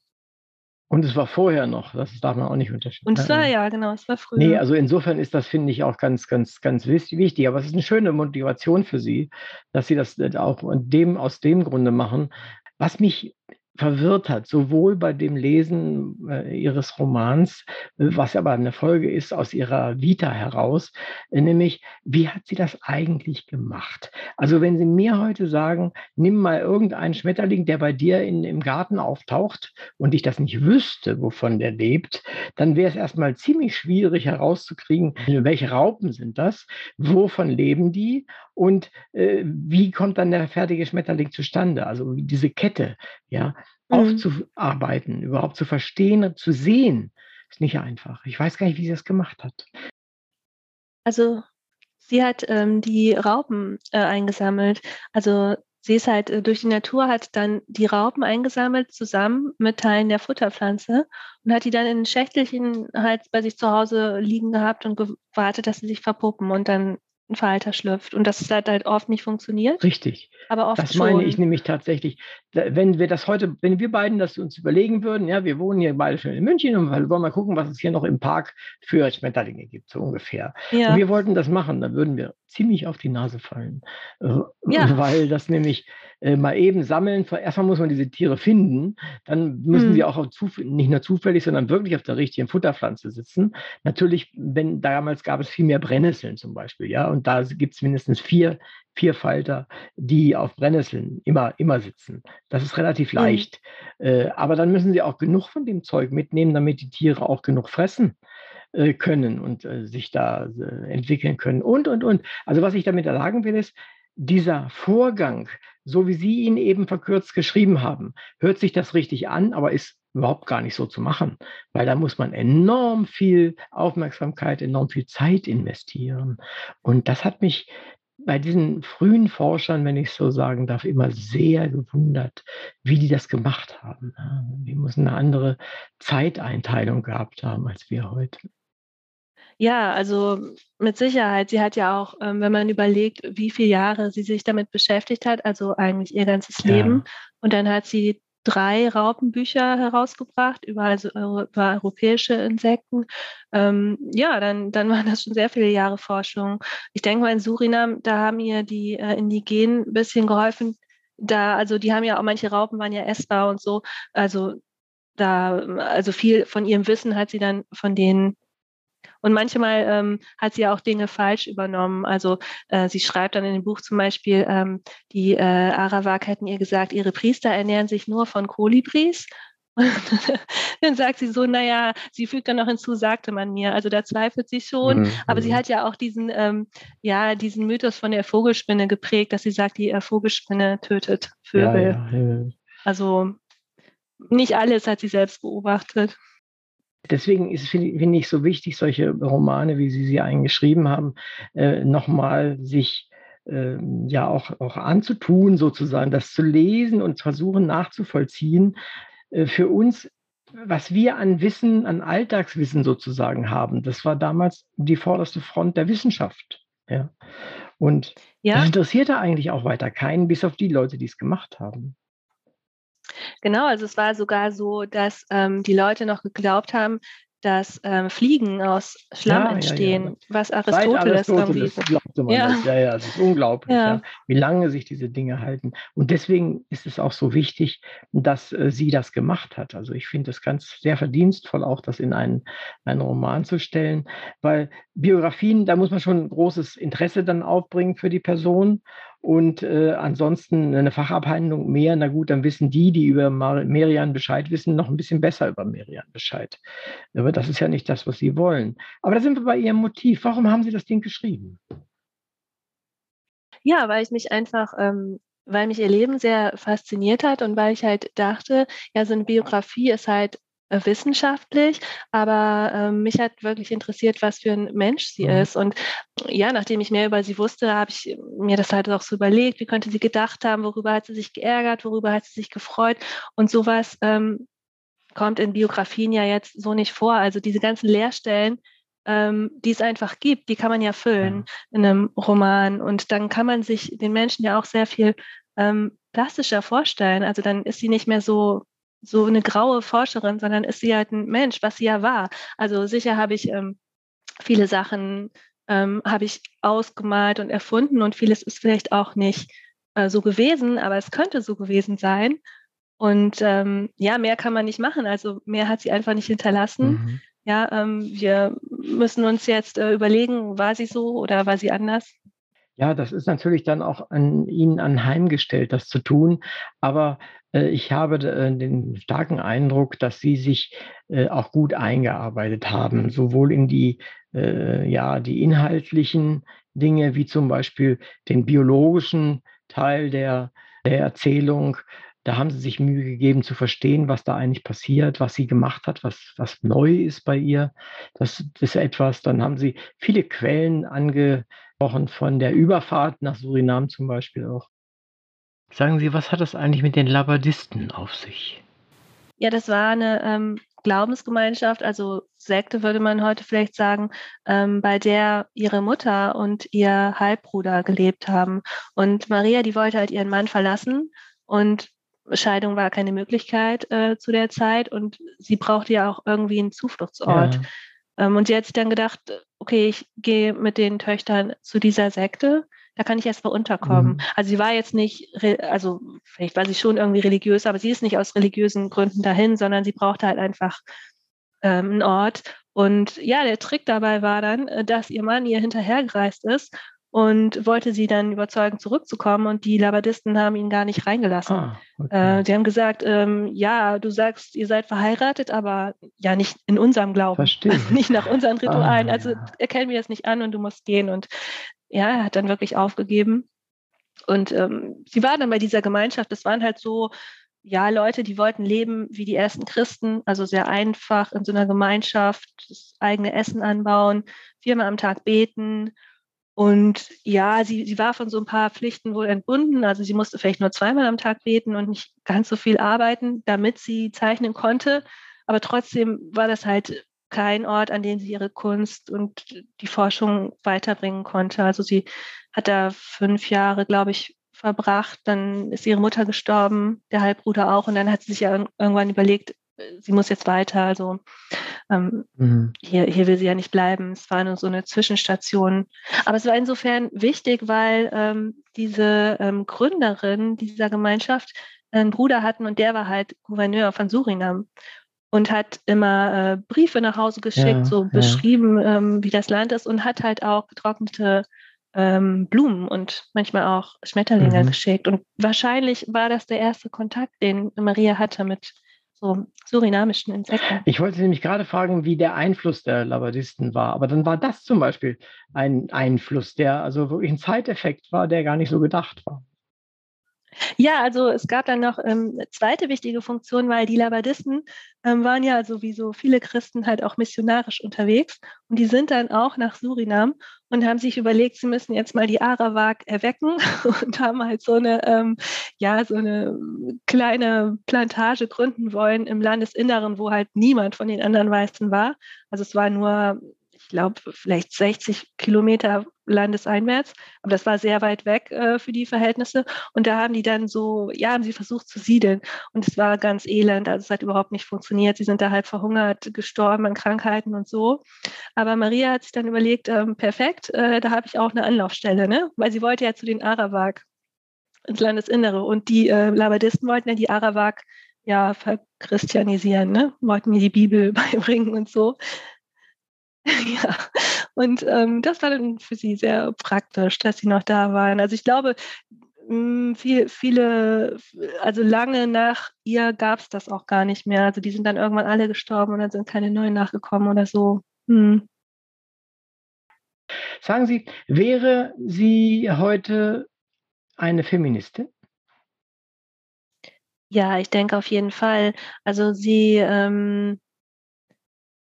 S1: und es war vorher noch, das darf man auch nicht unterscheiden.
S2: Und es war ja, genau, es war früher.
S1: Nee, also insofern ist das, finde ich, auch ganz, ganz, ganz wichtig. Aber es ist eine schöne Motivation für Sie, dass Sie das auch dem, aus dem Grunde machen. Was mich verwirrt hat, sowohl bei dem Lesen äh, ihres Romans, äh, was aber eine Folge ist aus ihrer Vita heraus, äh, nämlich, wie hat sie das eigentlich gemacht? Also wenn Sie mir heute sagen, nimm mal irgendeinen Schmetterling, der bei dir in, im Garten auftaucht und ich das nicht wüsste, wovon der lebt, dann wäre es erstmal ziemlich schwierig herauszukriegen, welche Raupen sind das, wovon leben die und äh, wie kommt dann der fertige Schmetterling zustande? Also diese Kette, ja, mhm. aufzuarbeiten, überhaupt zu verstehen, zu sehen, ist nicht einfach. Ich weiß gar nicht, wie sie das gemacht hat.
S2: Also sie hat ähm, die Raupen äh, eingesammelt. Also sie ist halt äh, durch die Natur, hat dann die Raupen eingesammelt zusammen mit Teilen der Futterpflanze und hat die dann in Schächtelchen halt bei sich zu Hause liegen gehabt und gewartet, dass sie sich verpuppen und dann ein Falter schlüpft. Und das hat halt oft nicht funktioniert.
S1: Richtig. Aber oft Das meine schon. ich nämlich tatsächlich. Wenn wir das heute, wenn wir beiden das uns überlegen würden, ja, wir wohnen hier beide schon in München und wir wollen mal gucken, was es hier noch im Park für Schmetterlinge gibt, so ungefähr. Ja. Und wir wollten das machen, dann würden wir ziemlich auf die Nase fallen. Äh, ja. Weil das nämlich äh, mal eben sammeln, erstmal muss man diese Tiere finden, dann müssen hm. sie auch nicht nur zufällig, sondern wirklich auf der richtigen Futterpflanze sitzen. Natürlich, wenn damals gab es viel mehr Brennnesseln zum Beispiel, ja, und da gibt es mindestens vier, vier Falter, die auf Brennnesseln immer, immer sitzen. Das ist relativ mhm. leicht. Mhm. aber dann müssen sie auch genug von dem Zeug mitnehmen, damit die Tiere auch genug fressen äh, können und sich da entwickeln können und, und, und. Also was ich damit sagen will, ist, dieser Vorgang, so wie Sie ihn eben verkürzt geschrieben haben, hört sich das richtig an, aber ist überhaupt gar nicht so zu machen, weil da muss man enorm viel Aufmerksamkeit, enorm viel Zeit investieren. Und das hat mich bei diesen frühen Forschern, wenn ich so sagen darf, immer sehr gewundert, wie die das gemacht haben. Die müssen eine andere Zeiteinteilung gehabt haben als wir heute.
S2: Ja, also mit Sicherheit. Sie hat ja auch, ähm, wenn man überlegt, wie viele Jahre sie sich damit beschäftigt hat, also eigentlich ihr ganzes ja. Leben. Und dann hat sie drei Raupenbücher herausgebracht über, also, über europäische Insekten. Ähm, ja, dann, dann waren das schon sehr viele Jahre Forschung. Ich denke mal, in Surinam, da haben ihr die äh, Indigenen ein bisschen geholfen. Da, also die haben ja auch, manche Raupen waren ja essbar und so. Also da, also viel von ihrem Wissen hat sie dann von denen und manchmal ähm, hat sie auch Dinge falsch übernommen. Also äh, sie schreibt dann in dem Buch zum Beispiel, ähm, die äh, Arawak hätten ihr gesagt, ihre Priester ernähren sich nur von Kolibris. dann sagt sie so, naja, sie fügt dann noch hinzu, sagte man mir. Also da zweifelt sie schon, mhm. aber sie mhm. hat ja auch diesen, ähm, ja, diesen Mythos von der Vogelspinne geprägt, dass sie sagt, die äh, Vogelspinne tötet Vögel. Ja, ja, ja. Also nicht alles hat sie selbst beobachtet.
S1: Deswegen ist, finde ich, so wichtig, solche Romane, wie Sie sie eingeschrieben haben, äh, nochmal sich äh, ja auch, auch anzutun, sozusagen, das zu lesen und versuchen nachzuvollziehen. Äh, für uns, was wir an Wissen, an Alltagswissen sozusagen haben, das war damals die vorderste Front der Wissenschaft. Ja. Und ja. das interessierte eigentlich auch weiter keinen, bis auf die Leute, die es gemacht haben.
S2: Genau, also es war sogar so, dass ähm, die Leute noch geglaubt haben, dass ähm, Fliegen aus Schlamm ja, entstehen, ja, ja. was Aristoteles, Aristoteles
S1: irgendwie. Glaubte man ja. Das. ja, ja, das ist unglaublich, wie lange sich diese Dinge halten. Und deswegen ist es auch so wichtig, dass äh, sie das gemacht hat. Also ich finde es ganz sehr verdienstvoll, auch das in einen, einen Roman zu stellen, weil Biografien, da muss man schon großes Interesse dann aufbringen für die Person und äh, ansonsten eine Fachabhandlung mehr, na gut, dann wissen die, die über Merian Bescheid wissen, noch ein bisschen besser über Merian Bescheid. Aber das ist ja nicht das, was sie wollen. Aber da sind wir bei ihrem Motiv. Warum haben Sie das Ding geschrieben?
S2: Ja, weil ich mich einfach, ähm, weil mich ihr Leben sehr fasziniert hat und weil ich halt dachte, ja, so eine Biografie ist halt wissenschaftlich, aber äh, mich hat wirklich interessiert, was für ein Mensch sie mhm. ist. Und ja, nachdem ich mehr über sie wusste, habe ich mir das halt auch so überlegt, wie könnte sie gedacht haben, worüber hat sie sich geärgert, worüber hat sie sich gefreut. Und sowas ähm, kommt in Biografien ja jetzt so nicht vor. Also diese ganzen Leerstellen, ähm, die es einfach gibt, die kann man ja füllen mhm. in einem Roman. Und dann kann man sich den Menschen ja auch sehr viel ähm, plastischer vorstellen. Also dann ist sie nicht mehr so so eine graue Forscherin, sondern ist sie halt ein Mensch, was sie ja war. Also sicher habe ich ähm, viele Sachen ähm, habe ich ausgemalt und erfunden und vieles ist vielleicht auch nicht äh, so gewesen, aber es könnte so gewesen sein. Und ähm, ja, mehr kann man nicht machen. Also mehr hat sie einfach nicht hinterlassen. Mhm. Ja, ähm, wir müssen uns jetzt äh, überlegen, war sie so oder war sie anders?
S1: Ja, das ist natürlich dann auch an Ihnen anheimgestellt, das zu tun. Aber ich habe äh, den starken Eindruck, dass Sie sich äh, auch gut eingearbeitet haben, sowohl in die, äh, ja, die inhaltlichen Dinge, wie zum Beispiel den biologischen Teil der, der Erzählung, da haben sie sich Mühe gegeben zu verstehen, was da eigentlich passiert, was sie gemacht hat, was, was neu ist bei ihr. Das ist etwas, dann haben sie viele Quellen angesprochen von der Überfahrt nach Surinam zum Beispiel auch. Sagen Sie, was hat das eigentlich mit den Labadisten auf sich?
S2: Ja, das war eine ähm, Glaubensgemeinschaft, also Sekte würde man heute vielleicht sagen, ähm, bei der ihre Mutter und ihr Halbbruder gelebt haben. Und Maria, die wollte halt ihren Mann verlassen und Scheidung war keine Möglichkeit äh, zu der Zeit und sie brauchte ja auch irgendwie einen Zufluchtsort. Ja. Ähm, und sie hat sich dann gedacht, okay, ich gehe mit den Töchtern zu dieser Sekte, da kann ich erstmal unterkommen. Mhm. Also sie war jetzt nicht, also vielleicht war sie schon irgendwie religiös, aber sie ist nicht aus religiösen Gründen dahin, sondern sie brauchte halt einfach ähm, einen Ort. Und ja, der Trick dabei war dann, äh, dass ihr Mann ihr hinterhergereist ist und wollte sie dann überzeugen, zurückzukommen. Und die Labadisten haben ihn gar nicht reingelassen. Ah, okay. äh, die haben gesagt, ähm, ja, du sagst, ihr seid verheiratet, aber ja nicht in unserem Glauben,
S1: Verstehe.
S2: nicht nach unseren Ritualen. Ah, also ja. erkennen wir es nicht an und du musst gehen. Und ja, er hat dann wirklich aufgegeben. Und ähm, sie war dann bei dieser Gemeinschaft. Das waren halt so, ja, Leute, die wollten leben wie die ersten Christen, also sehr einfach in so einer Gemeinschaft, das eigene Essen anbauen, viermal am Tag beten und ja, sie, sie war von so ein paar Pflichten wohl entbunden. Also sie musste vielleicht nur zweimal am Tag beten und nicht ganz so viel arbeiten, damit sie zeichnen konnte. Aber trotzdem war das halt kein Ort, an dem sie ihre Kunst und die Forschung weiterbringen konnte. Also sie hat da fünf Jahre, glaube ich, verbracht. Dann ist ihre Mutter gestorben, der Halbbruder auch. Und dann hat sie sich ja irgendwann überlegt, sie muss jetzt weiter. Also ähm, mhm. hier, hier will sie ja nicht bleiben. Es war nur so eine Zwischenstation. Aber es war insofern wichtig, weil ähm, diese ähm, Gründerin dieser Gemeinschaft einen Bruder hatten und der war halt Gouverneur von Surinam und hat immer äh, Briefe nach Hause geschickt, ja, so beschrieben, ja. ähm, wie das Land ist und hat halt auch getrocknete ähm, Blumen und manchmal auch Schmetterlinge mhm. geschickt. Und wahrscheinlich war das der erste Kontakt, den Maria hatte mit so surinamischen Insekten.
S1: Ich wollte nämlich gerade fragen, wie der Einfluss der Labadisten war. Aber dann war das zum Beispiel ein Einfluss, der also wirklich ein Zeiteffekt war, der gar nicht so gedacht war.
S2: Ja, also es gab dann noch ähm, zweite wichtige Funktion, weil die Labadisten ähm, waren ja, so wie so viele Christen, halt auch missionarisch unterwegs. Und die sind dann auch nach Surinam und haben sich überlegt, sie müssen jetzt mal die Arawak erwecken und haben halt so eine, ähm, ja, so eine kleine Plantage gründen wollen im Landesinneren, wo halt niemand von den anderen Weißen war. Also es war nur ich glaube, vielleicht 60 Kilometer landeseinwärts. Aber das war sehr weit weg äh, für die Verhältnisse. Und da haben die dann so, ja, haben sie versucht zu siedeln. Und es war ganz elend. Also es hat überhaupt nicht funktioniert. Sie sind da halb verhungert, gestorben an Krankheiten und so. Aber Maria hat sich dann überlegt, ähm, perfekt, äh, da habe ich auch eine Anlaufstelle, ne? Weil sie wollte ja zu den Arawak ins Landesinnere. Und die äh, Labadisten wollten ja die Arawak ja verchristianisieren, ne? Wollten mir die Bibel beibringen und so. Ja, und ähm, das war dann für sie sehr praktisch, dass sie noch da waren. Also ich glaube, hm, viel, viele, also lange nach ihr gab es das auch gar nicht mehr. Also die sind dann irgendwann alle gestorben und dann sind keine neuen nachgekommen oder so. Hm.
S1: Sagen Sie, wäre sie heute eine Feministin?
S2: Ja, ich denke auf jeden Fall. Also sie ähm,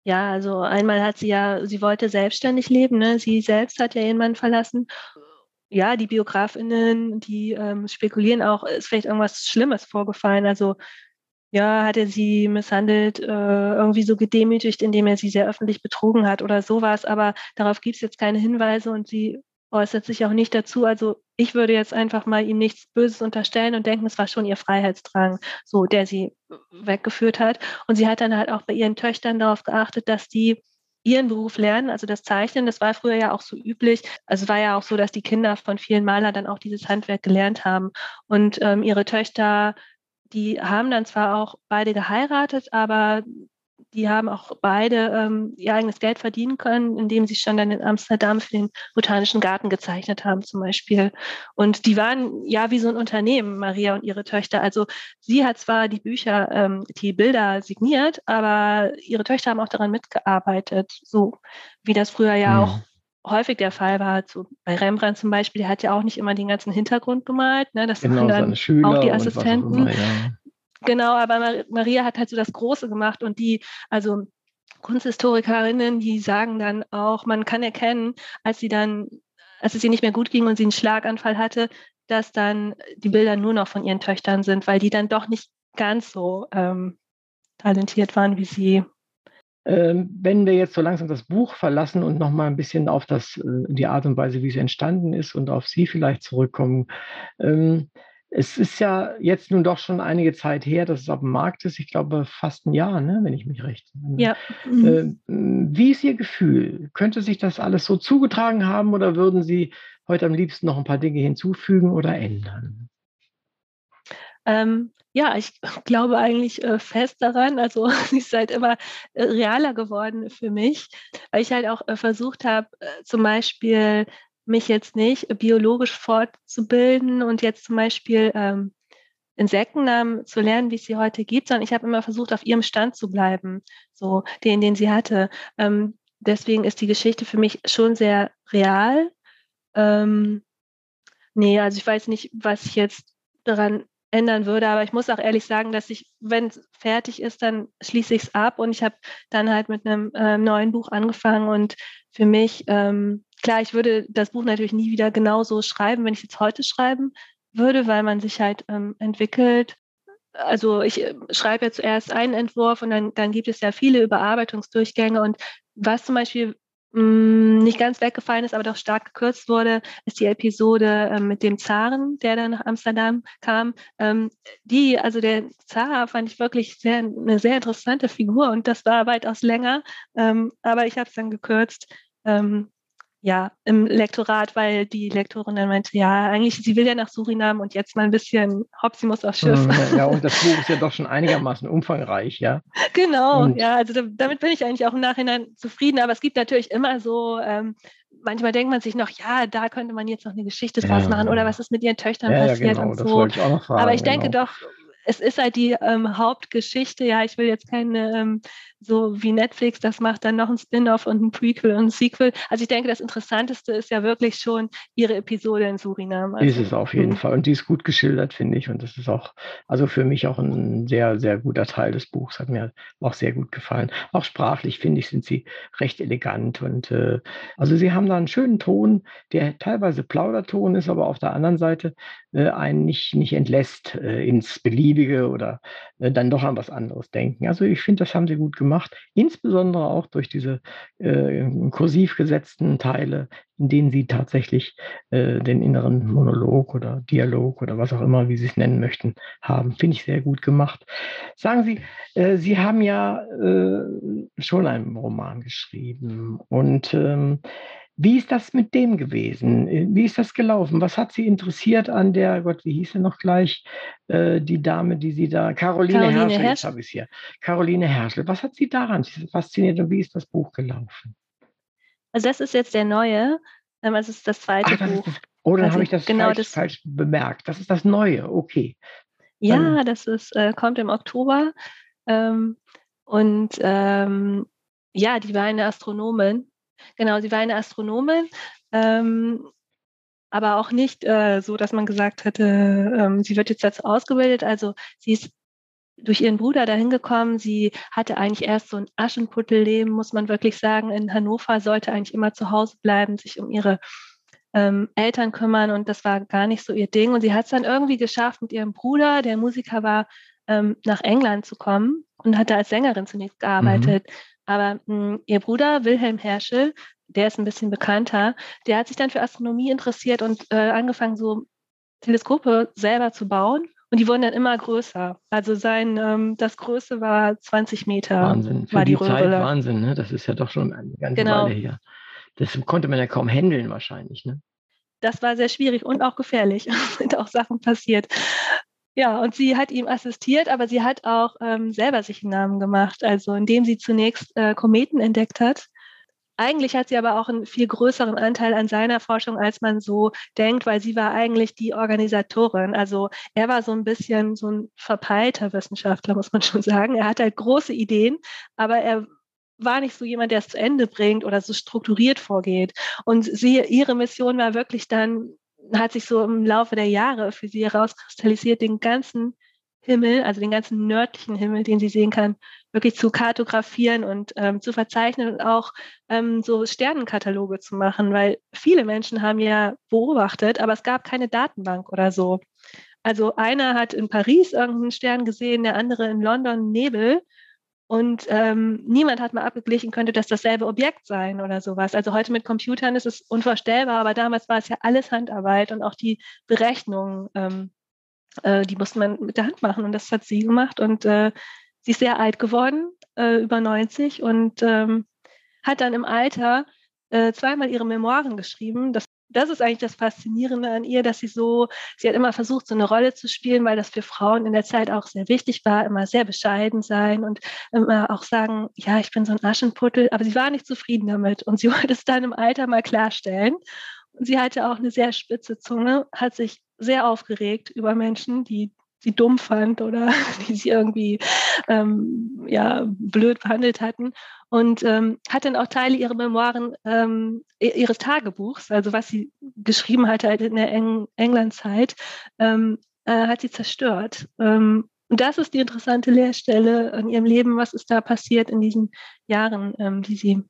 S2: ja, also einmal hat sie ja, sie wollte selbstständig leben, ne? Sie selbst hat ja ihren Mann verlassen. Ja, die BiografInnen, die ähm, spekulieren auch, ist vielleicht irgendwas Schlimmes vorgefallen. Also ja, hat er sie misshandelt, äh, irgendwie so gedemütigt, indem er sie sehr öffentlich betrogen hat oder sowas. Aber darauf gibt es jetzt keine Hinweise und sie äußert sich auch nicht dazu. Also ich würde jetzt einfach mal ihm nichts Böses unterstellen und denken, es war schon ihr Freiheitsdrang, so der sie weggeführt hat. Und sie hat dann halt auch bei ihren Töchtern darauf geachtet, dass die ihren Beruf lernen, also das Zeichnen, das war früher ja auch so üblich. Also es war ja auch so, dass die Kinder von vielen Malern dann auch dieses Handwerk gelernt haben. Und ähm, ihre Töchter, die haben dann zwar auch beide geheiratet, aber die haben auch beide ähm, ihr eigenes Geld verdienen können, indem sie schon dann in Amsterdam für den Botanischen Garten gezeichnet haben zum Beispiel. Und die waren ja wie so ein Unternehmen, Maria und ihre Töchter. Also sie hat zwar die Bücher, ähm, die Bilder signiert, aber ihre Töchter haben auch daran mitgearbeitet, so wie das früher ja mhm. auch häufig der Fall war. So bei Rembrandt zum Beispiel, der hat ja auch nicht immer den ganzen Hintergrund gemalt. Ne? Das genau, waren dann auch die Assistenten. Immer, ja. Genau, aber Maria hat halt so das Große gemacht und die, also Kunsthistorikerinnen, die sagen dann auch, man kann erkennen, als sie dann, als es ihr nicht mehr gut ging und sie einen Schlaganfall hatte, dass dann die Bilder nur noch von ihren Töchtern sind, weil die dann doch nicht ganz so ähm, talentiert waren wie sie.
S1: Ähm, wenn wir jetzt so langsam das Buch verlassen und noch mal ein bisschen auf das, äh, die Art und Weise, wie es entstanden ist und auf Sie vielleicht zurückkommen, ähm, es ist ja jetzt nun doch schon einige Zeit her, dass es auf dem Markt ist. Ich glaube fast ein Jahr, ne, wenn ich mich recht
S2: erinnere. Ja.
S1: Äh, wie ist Ihr Gefühl? Könnte sich das alles so zugetragen haben oder würden Sie heute am liebsten noch ein paar Dinge hinzufügen oder ändern?
S2: Ähm, ja, ich glaube eigentlich äh, fest daran. Also sie ist halt immer äh, realer geworden für mich, weil ich halt auch äh, versucht habe, äh, zum Beispiel mich jetzt nicht biologisch fortzubilden und jetzt zum Beispiel ähm, Insektennamen zu lernen, wie es sie heute gibt, sondern ich habe immer versucht, auf ihrem Stand zu bleiben, so den, den sie hatte. Ähm, deswegen ist die Geschichte für mich schon sehr real. Ähm, nee, also ich weiß nicht, was ich jetzt daran ändern würde, aber ich muss auch ehrlich sagen, dass ich, wenn es fertig ist, dann schließe ich es ab und ich habe dann halt mit einem äh, neuen Buch angefangen und für mich ähm, klar, ich würde das Buch natürlich nie wieder genauso schreiben, wenn ich jetzt heute schreiben würde, weil man sich halt ähm, entwickelt. Also ich äh, schreibe ja zuerst einen Entwurf und dann, dann gibt es ja viele Überarbeitungsdurchgänge und was zum Beispiel mh, mm, nicht ganz weggefallen ist, aber doch stark gekürzt wurde, ist die Episode äh, mit dem Zaren, der dann nach Amsterdam kam. Ähm, die, also der Zar fand ich wirklich sehr, eine sehr interessante Figur und das war weitaus länger, ähm, aber ich habe es dann gekürzt. Ähm, ja, im Lektorat, weil die Lektorin dann meinte, ja, eigentlich, sie will ja nach Surinam und jetzt mal ein bisschen, hopp, sie muss aufs Schiff.
S1: Mhm, ja, und das Buch ist ja doch schon einigermaßen umfangreich, ja.
S2: Genau, und ja, also damit bin ich eigentlich auch im Nachhinein zufrieden, aber es gibt natürlich immer so, ähm, manchmal denkt man sich noch, ja, da könnte man jetzt noch eine Geschichte draus ja. machen oder was ist mit ihren Töchtern ja, passiert ja, genau, und so. Ich fragen, aber ich denke genau. doch, es ist halt die ähm, Hauptgeschichte. Ja, ich will jetzt keine, ähm, so wie Netflix das macht, dann noch ein Spin-off und ein Prequel und ein Sequel. Also ich denke, das Interessanteste ist ja wirklich schon ihre Episode in Suriname.
S1: Also, ist es auf jeden. Fall. Und die ist gut geschildert, finde ich. Und das ist auch, also für mich auch ein sehr, sehr guter Teil des Buchs. Hat mir auch sehr gut gefallen. Auch sprachlich, finde ich, sind sie recht elegant. Und äh, also sie haben da einen schönen Ton, der teilweise Plauderton ist, aber auf der anderen Seite äh, einen nicht, nicht entlässt äh, ins Beliebige oder äh, dann doch an was anderes denken. Also ich finde, das haben sie gut gemacht, insbesondere auch durch diese äh, kursiv gesetzten Teile, in denen sie tatsächlich äh, den inneren Monolog oder Dialog oder was auch immer, wie sie es nennen möchten, haben. Finde ich sehr gut gemacht. Sagen Sie, äh, Sie haben ja äh, schon einen Roman geschrieben und ähm, wie ist das mit dem gewesen? Äh, wie ist das gelaufen? Was hat Sie interessiert an der, Gott, wie hieß sie noch gleich, äh, die Dame, die Sie da, Caroline, Caroline Herschel, Herschel. habe ich hier. Caroline Herschel. Was hat Sie daran fasziniert und wie ist das Buch gelaufen?
S2: Also das ist jetzt der neue, ähm, es ist das zweite Ach, Buch. Das,
S1: oh, dann also, habe ich das, genau falsch, das falsch bemerkt. Das ist das neue, okay.
S2: Ja, dann, das ist, äh, kommt im Oktober. Ähm, und ähm, ja, die war eine Astronomin Genau, sie war eine Astronomin, ähm, aber auch nicht äh, so, dass man gesagt hätte, ähm, sie wird jetzt dazu ausgebildet. Also sie ist durch ihren Bruder dahin gekommen. Sie hatte eigentlich erst so ein Aschenputtelleben, muss man wirklich sagen. In Hannover sollte eigentlich immer zu Hause bleiben, sich um ihre ähm, Eltern kümmern und das war gar nicht so ihr Ding. Und sie hat es dann irgendwie geschafft, mit ihrem Bruder, der Musiker war, ähm, nach England zu kommen und hat da als Sängerin zunächst mhm. gearbeitet. Mhm. Aber mh, hm, ihr Bruder Wilhelm Herschel, der ist ein bisschen bekannter, der hat sich dann für Astronomie interessiert und äh, angefangen, so Teleskope selber zu bauen. Und die wurden dann immer größer. Also sein, ähm, das Größte war 20 Meter.
S1: Wahnsinn. Für
S2: war
S1: die, die Zeit Wahnsinn, ne? Das ist ja doch schon eine ganze genau. Weile her. Das konnte man ja kaum handeln wahrscheinlich, ne?
S2: Das war sehr schwierig und auch gefährlich. Es sind auch Sachen passiert. Ja, und sie hat ihm assistiert, aber sie hat auch ähm, selber sich einen Namen gemacht, also indem sie zunächst äh, Kometen entdeckt hat. Eigentlich hat sie aber auch einen viel größeren Anteil an seiner Forschung, als man so denkt, weil sie war eigentlich die Organisatorin. Also er war so ein bisschen so ein verpeilter Wissenschaftler, muss man schon sagen. Er hatte halt große Ideen, aber er war nicht so jemand, der es zu Ende bringt oder so strukturiert vorgeht. Und sie, ihre Mission war wirklich dann hat sich so im Laufe der Jahre für sie herauskristallisiert, den ganzen Himmel, also den ganzen nördlichen Himmel, den sie sehen kann, wirklich zu kartografieren und ähm, zu verzeichnen und auch ähm, so Sternenkataloge zu machen, weil viele Menschen haben ja beobachtet, aber es gab keine Datenbank oder so. Also einer hat in Paris irgendeinen Stern gesehen, der andere in London Nebel und ähm, niemand hat mal abgeglichen, könnte das dasselbe Objekt sein oder sowas. Also heute mit Computern ist es unvorstellbar, aber damals war es ja alles Handarbeit und auch die Berechnungen, ähm, äh, die musste man mit der Hand machen und das hat sie gemacht. Und äh, sie ist sehr alt geworden, äh, über 90 und ähm, hat dann im Alter äh, zweimal ihre Memoiren geschrieben. Das das ist eigentlich das Faszinierende an ihr, dass sie so, sie hat immer versucht, so eine Rolle zu spielen, weil das für Frauen in der Zeit auch sehr wichtig war, immer sehr bescheiden sein und immer auch sagen, ja, ich bin so ein Aschenputtel, aber sie war nicht zufrieden damit und sie wollte es dann im Alter mal klarstellen. Und sie hatte auch eine sehr spitze Zunge, hat sich sehr aufgeregt über Menschen, die sie dumm fand oder die sie irgendwie ähm, ja, blöd behandelt hatten. Und ähm, hat dann auch Teile ihrer Memoiren, ähm, ihres Tagebuchs, also was sie geschrieben hatte halt in der Eng Englandzeit, ähm, äh, hat sie zerstört. Ähm, und das ist die interessante Leerstelle in ihrem Leben. Was ist da passiert in diesen Jahren, ähm, die sie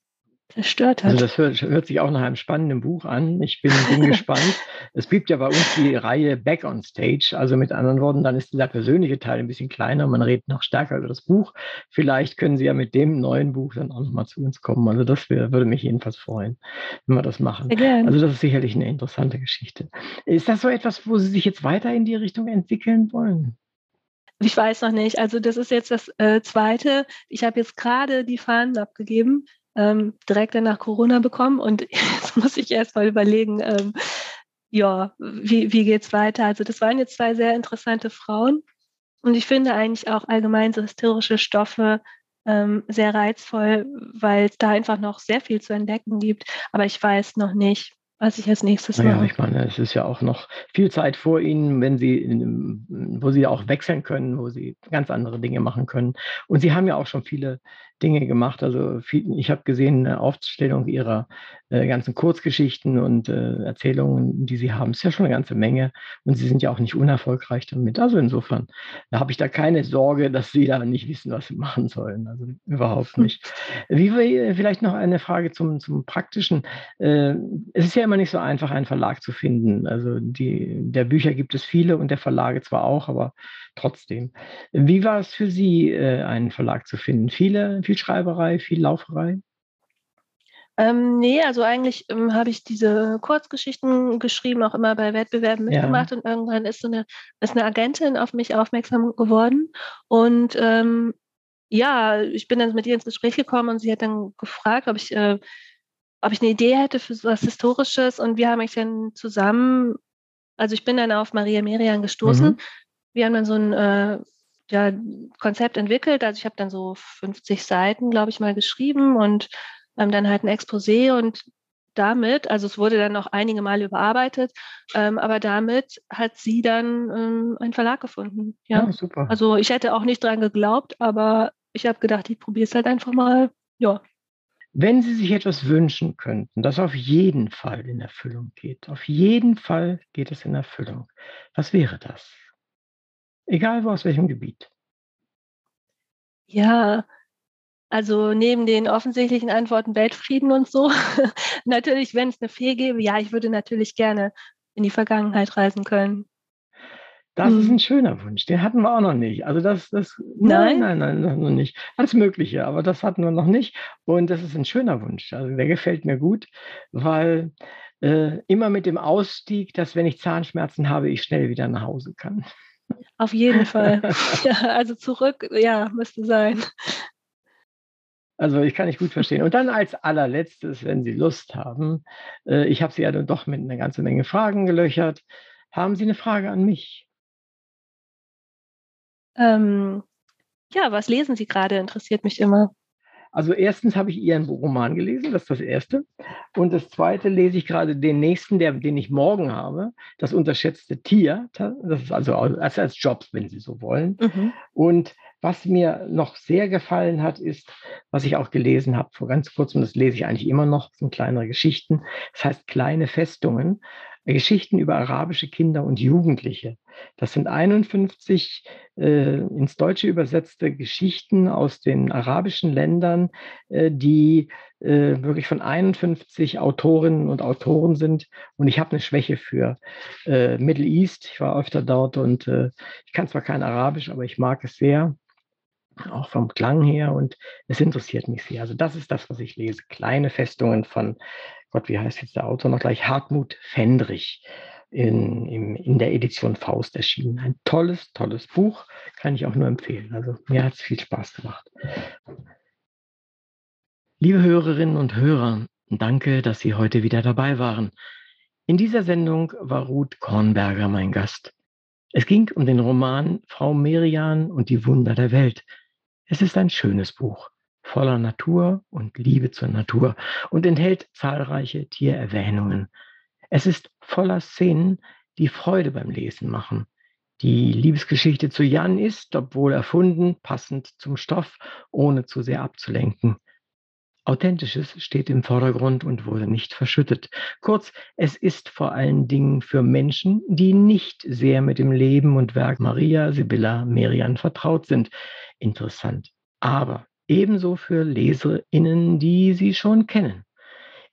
S2: zerstört
S1: hat. Also das hört, hört, sich auch nach einem spannenden Buch an. Ich bin, bin gespannt. Es gibt ja bei uns die Reihe Back on Stage. Also mit anderen Worten, dann ist dieser persönliche Teil ein bisschen kleiner. Man redet noch stärker über das Buch. Vielleicht können Sie ja mit dem neuen Buch dann auch nochmal zu uns kommen. Also das wär, würde mich jedenfalls freuen, wenn wir das machen. Also das ist sicherlich eine interessante Geschichte. Ist das so etwas, wo Sie sich jetzt weiter in die Richtung entwickeln wollen?
S2: Ich weiß noch nicht. Also das ist jetzt das äh, Zweite. Ich habe jetzt gerade die Fahnen abgegeben ähm, direkt nach Corona bekommen und jetzt muss ich erst mal überlegen, ähm, ja, wie, wie geht es weiter? Also das waren jetzt zwei sehr interessante Frauen und ich finde eigentlich auch allgemein so historische Stoffe ähm, sehr reizvoll, weil es da einfach noch sehr viel zu entdecken gibt. Aber ich weiß noch nicht, was ich als nächstes mache.
S1: ich meine, es ist ja auch noch viel Zeit vor Ihnen, wenn Sie, wo Sie auch wechseln können, wo Sie ganz andere Dinge machen können. Und Sie haben ja auch schon viele Dinge gemacht. Also viel, ich habe gesehen, eine Aufstellung Ihrer äh, ganzen Kurzgeschichten und äh, Erzählungen, die Sie haben, ist ja schon eine ganze Menge. Und Sie sind ja auch nicht unerfolgreich damit. Also insofern da habe ich da keine Sorge, dass Sie da nicht wissen, was Sie machen sollen. Also überhaupt nicht. Wie vielleicht noch eine Frage zum, zum Praktischen. Äh, es ist ja immer nicht so einfach, einen Verlag zu finden. Also die, der Bücher gibt es viele und der Verlage zwar auch, aber trotzdem. Wie war es für Sie, äh, einen Verlag zu finden? Viele, viel Schreiberei, viel Lauferei?
S2: Ähm, nee, also eigentlich ähm, habe ich diese Kurzgeschichten geschrieben, auch immer bei Wettbewerben mitgemacht ja. und irgendwann ist so eine, ist eine Agentin auf mich aufmerksam geworden und ähm, ja, ich bin dann mit ihr ins Gespräch gekommen und sie hat dann gefragt, ob ich, äh, ob ich eine Idee hätte für so was Historisches und wir haben mich dann zusammen, also ich bin dann auf Maria Merian gestoßen. Mhm. Wir haben dann so ein äh, ja, Konzept entwickelt, also ich habe dann so 50 Seiten, glaube ich, mal geschrieben und ähm, dann halt ein Exposé und damit, also es wurde dann noch einige Male überarbeitet, ähm, aber damit hat sie dann ähm, einen Verlag gefunden. Ja, ja super. Also ich hätte auch nicht dran geglaubt, aber ich habe gedacht, ich probiere es halt einfach mal. Ja.
S1: Wenn Sie sich etwas wünschen könnten, das auf jeden Fall in Erfüllung geht, auf jeden Fall geht es in Erfüllung, was wäre das? Egal wo aus welchem Gebiet.
S2: Ja, also neben den offensichtlichen Antworten Weltfrieden und so, natürlich, wenn es eine Fee gäbe, ja, ich würde natürlich gerne in die Vergangenheit reisen können.
S1: Das ist hm. ein schöner Wunsch, den hatten wir auch noch nicht. Also das, das nein, nein, nein, nein, noch nicht. Alles Mögliche, aber das hatten wir noch nicht. Und das ist ein schöner Wunsch. Also der gefällt mir gut, weil äh, immer mit dem Ausstieg, dass wenn ich Zahnschmerzen habe, ich schnell wieder nach Hause kann.
S2: Auf jeden Fall. ja, also zurück, ja, müsste sein.
S1: Also ich kann nicht gut verstehen. Und dann als allerletztes, wenn Sie Lust haben, äh, ich habe Sie ja dann doch mit einer ganzen Menge Fragen gelöchert. Haben Sie eine Frage an mich?
S2: Ähm, ja, was lesen Sie gerade? Interessiert mich immer.
S1: Also erstens habe ich Ihren Roman gelesen, das ist das Erste. Und das Zweite lese ich gerade den nächsten, der, den ich morgen habe, das unterschätzte Tier. Das ist also als, als Jobs, wenn Sie so wollen. Mhm. Und was mir noch sehr gefallen hat, ist, was ich auch gelesen habe vor ganz kurzem, das lese ich eigentlich immer noch, sind kleinere Geschichten. Das heißt kleine Festungen. Geschichten über arabische Kinder und Jugendliche. Das sind 51 äh, ins Deutsche übersetzte Geschichten aus den arabischen Ländern, äh, die äh, wirklich von 51 Autorinnen und Autoren sind. Und ich habe eine Schwäche für äh, Middle East. Ich war öfter dort und äh, ich kann zwar kein Arabisch, aber ich mag es sehr auch vom Klang her und es interessiert mich sehr. Also das ist das, was ich lese. Kleine Festungen von, Gott, wie heißt jetzt der Autor noch gleich? Hartmut Fendrich in, in, in der Edition Faust erschienen. Ein tolles, tolles Buch, kann ich auch nur empfehlen. Also mir hat es viel Spaß gemacht. Liebe Hörerinnen und Hörer, danke, dass Sie heute wieder dabei waren. In dieser Sendung war Ruth Kornberger mein Gast. Es ging um den Roman Frau Merian und die Wunder der Welt es ist ein schönes Buch, voller Natur und Liebe zur Natur und enthält zahlreiche Tiererwähnungen. Es ist voller Szenen, die Freude beim Lesen machen. Die Liebesgeschichte zu Jan ist, obwohl erfunden, passend zum Stoff, ohne zu sehr abzulenken. Authentisches steht im Vordergrund und wurde nicht verschüttet. Kurz, es ist vor allen Dingen für Menschen, die nicht sehr mit dem Leben und Werk Maria Sibylla Merian vertraut sind interessant, aber ebenso für Leserinnen, die sie schon kennen.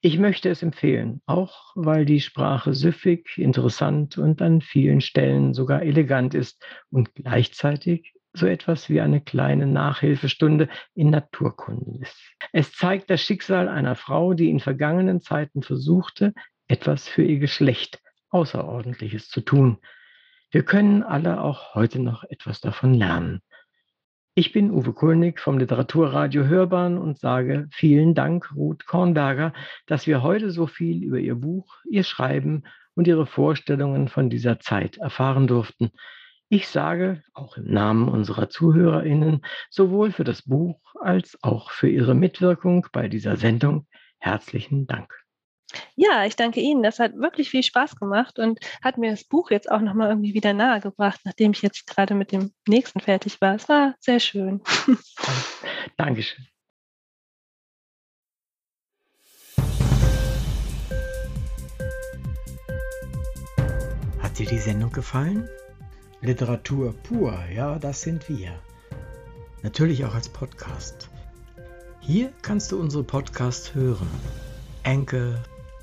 S1: Ich möchte es empfehlen, auch weil die Sprache süffig, interessant und an vielen Stellen sogar elegant ist und gleichzeitig so etwas wie eine kleine Nachhilfestunde in Naturkunden ist. Es zeigt das Schicksal einer Frau, die in vergangenen Zeiten versuchte, etwas für ihr Geschlecht Außerordentliches zu tun. Wir können alle auch heute noch etwas davon lernen. Ich bin Uwe Kulnig vom Literaturradio Hörbahn und sage vielen Dank, Ruth Kornberger, dass wir heute so viel über Ihr Buch, Ihr Schreiben und Ihre Vorstellungen von dieser Zeit erfahren durften. Ich sage, auch im Namen unserer ZuhörerInnen, sowohl für das Buch als auch für Ihre Mitwirkung bei dieser Sendung herzlichen Dank.
S2: Ja, ich danke Ihnen. Das hat wirklich viel Spaß gemacht und hat mir das Buch jetzt auch nochmal irgendwie wieder nahegebracht, nachdem ich jetzt gerade mit dem nächsten fertig war. Es war sehr schön.
S1: Dankeschön. Hat dir die Sendung gefallen? Literatur pur, ja, das sind wir. Natürlich auch als Podcast. Hier kannst du unsere Podcasts hören. Anchor,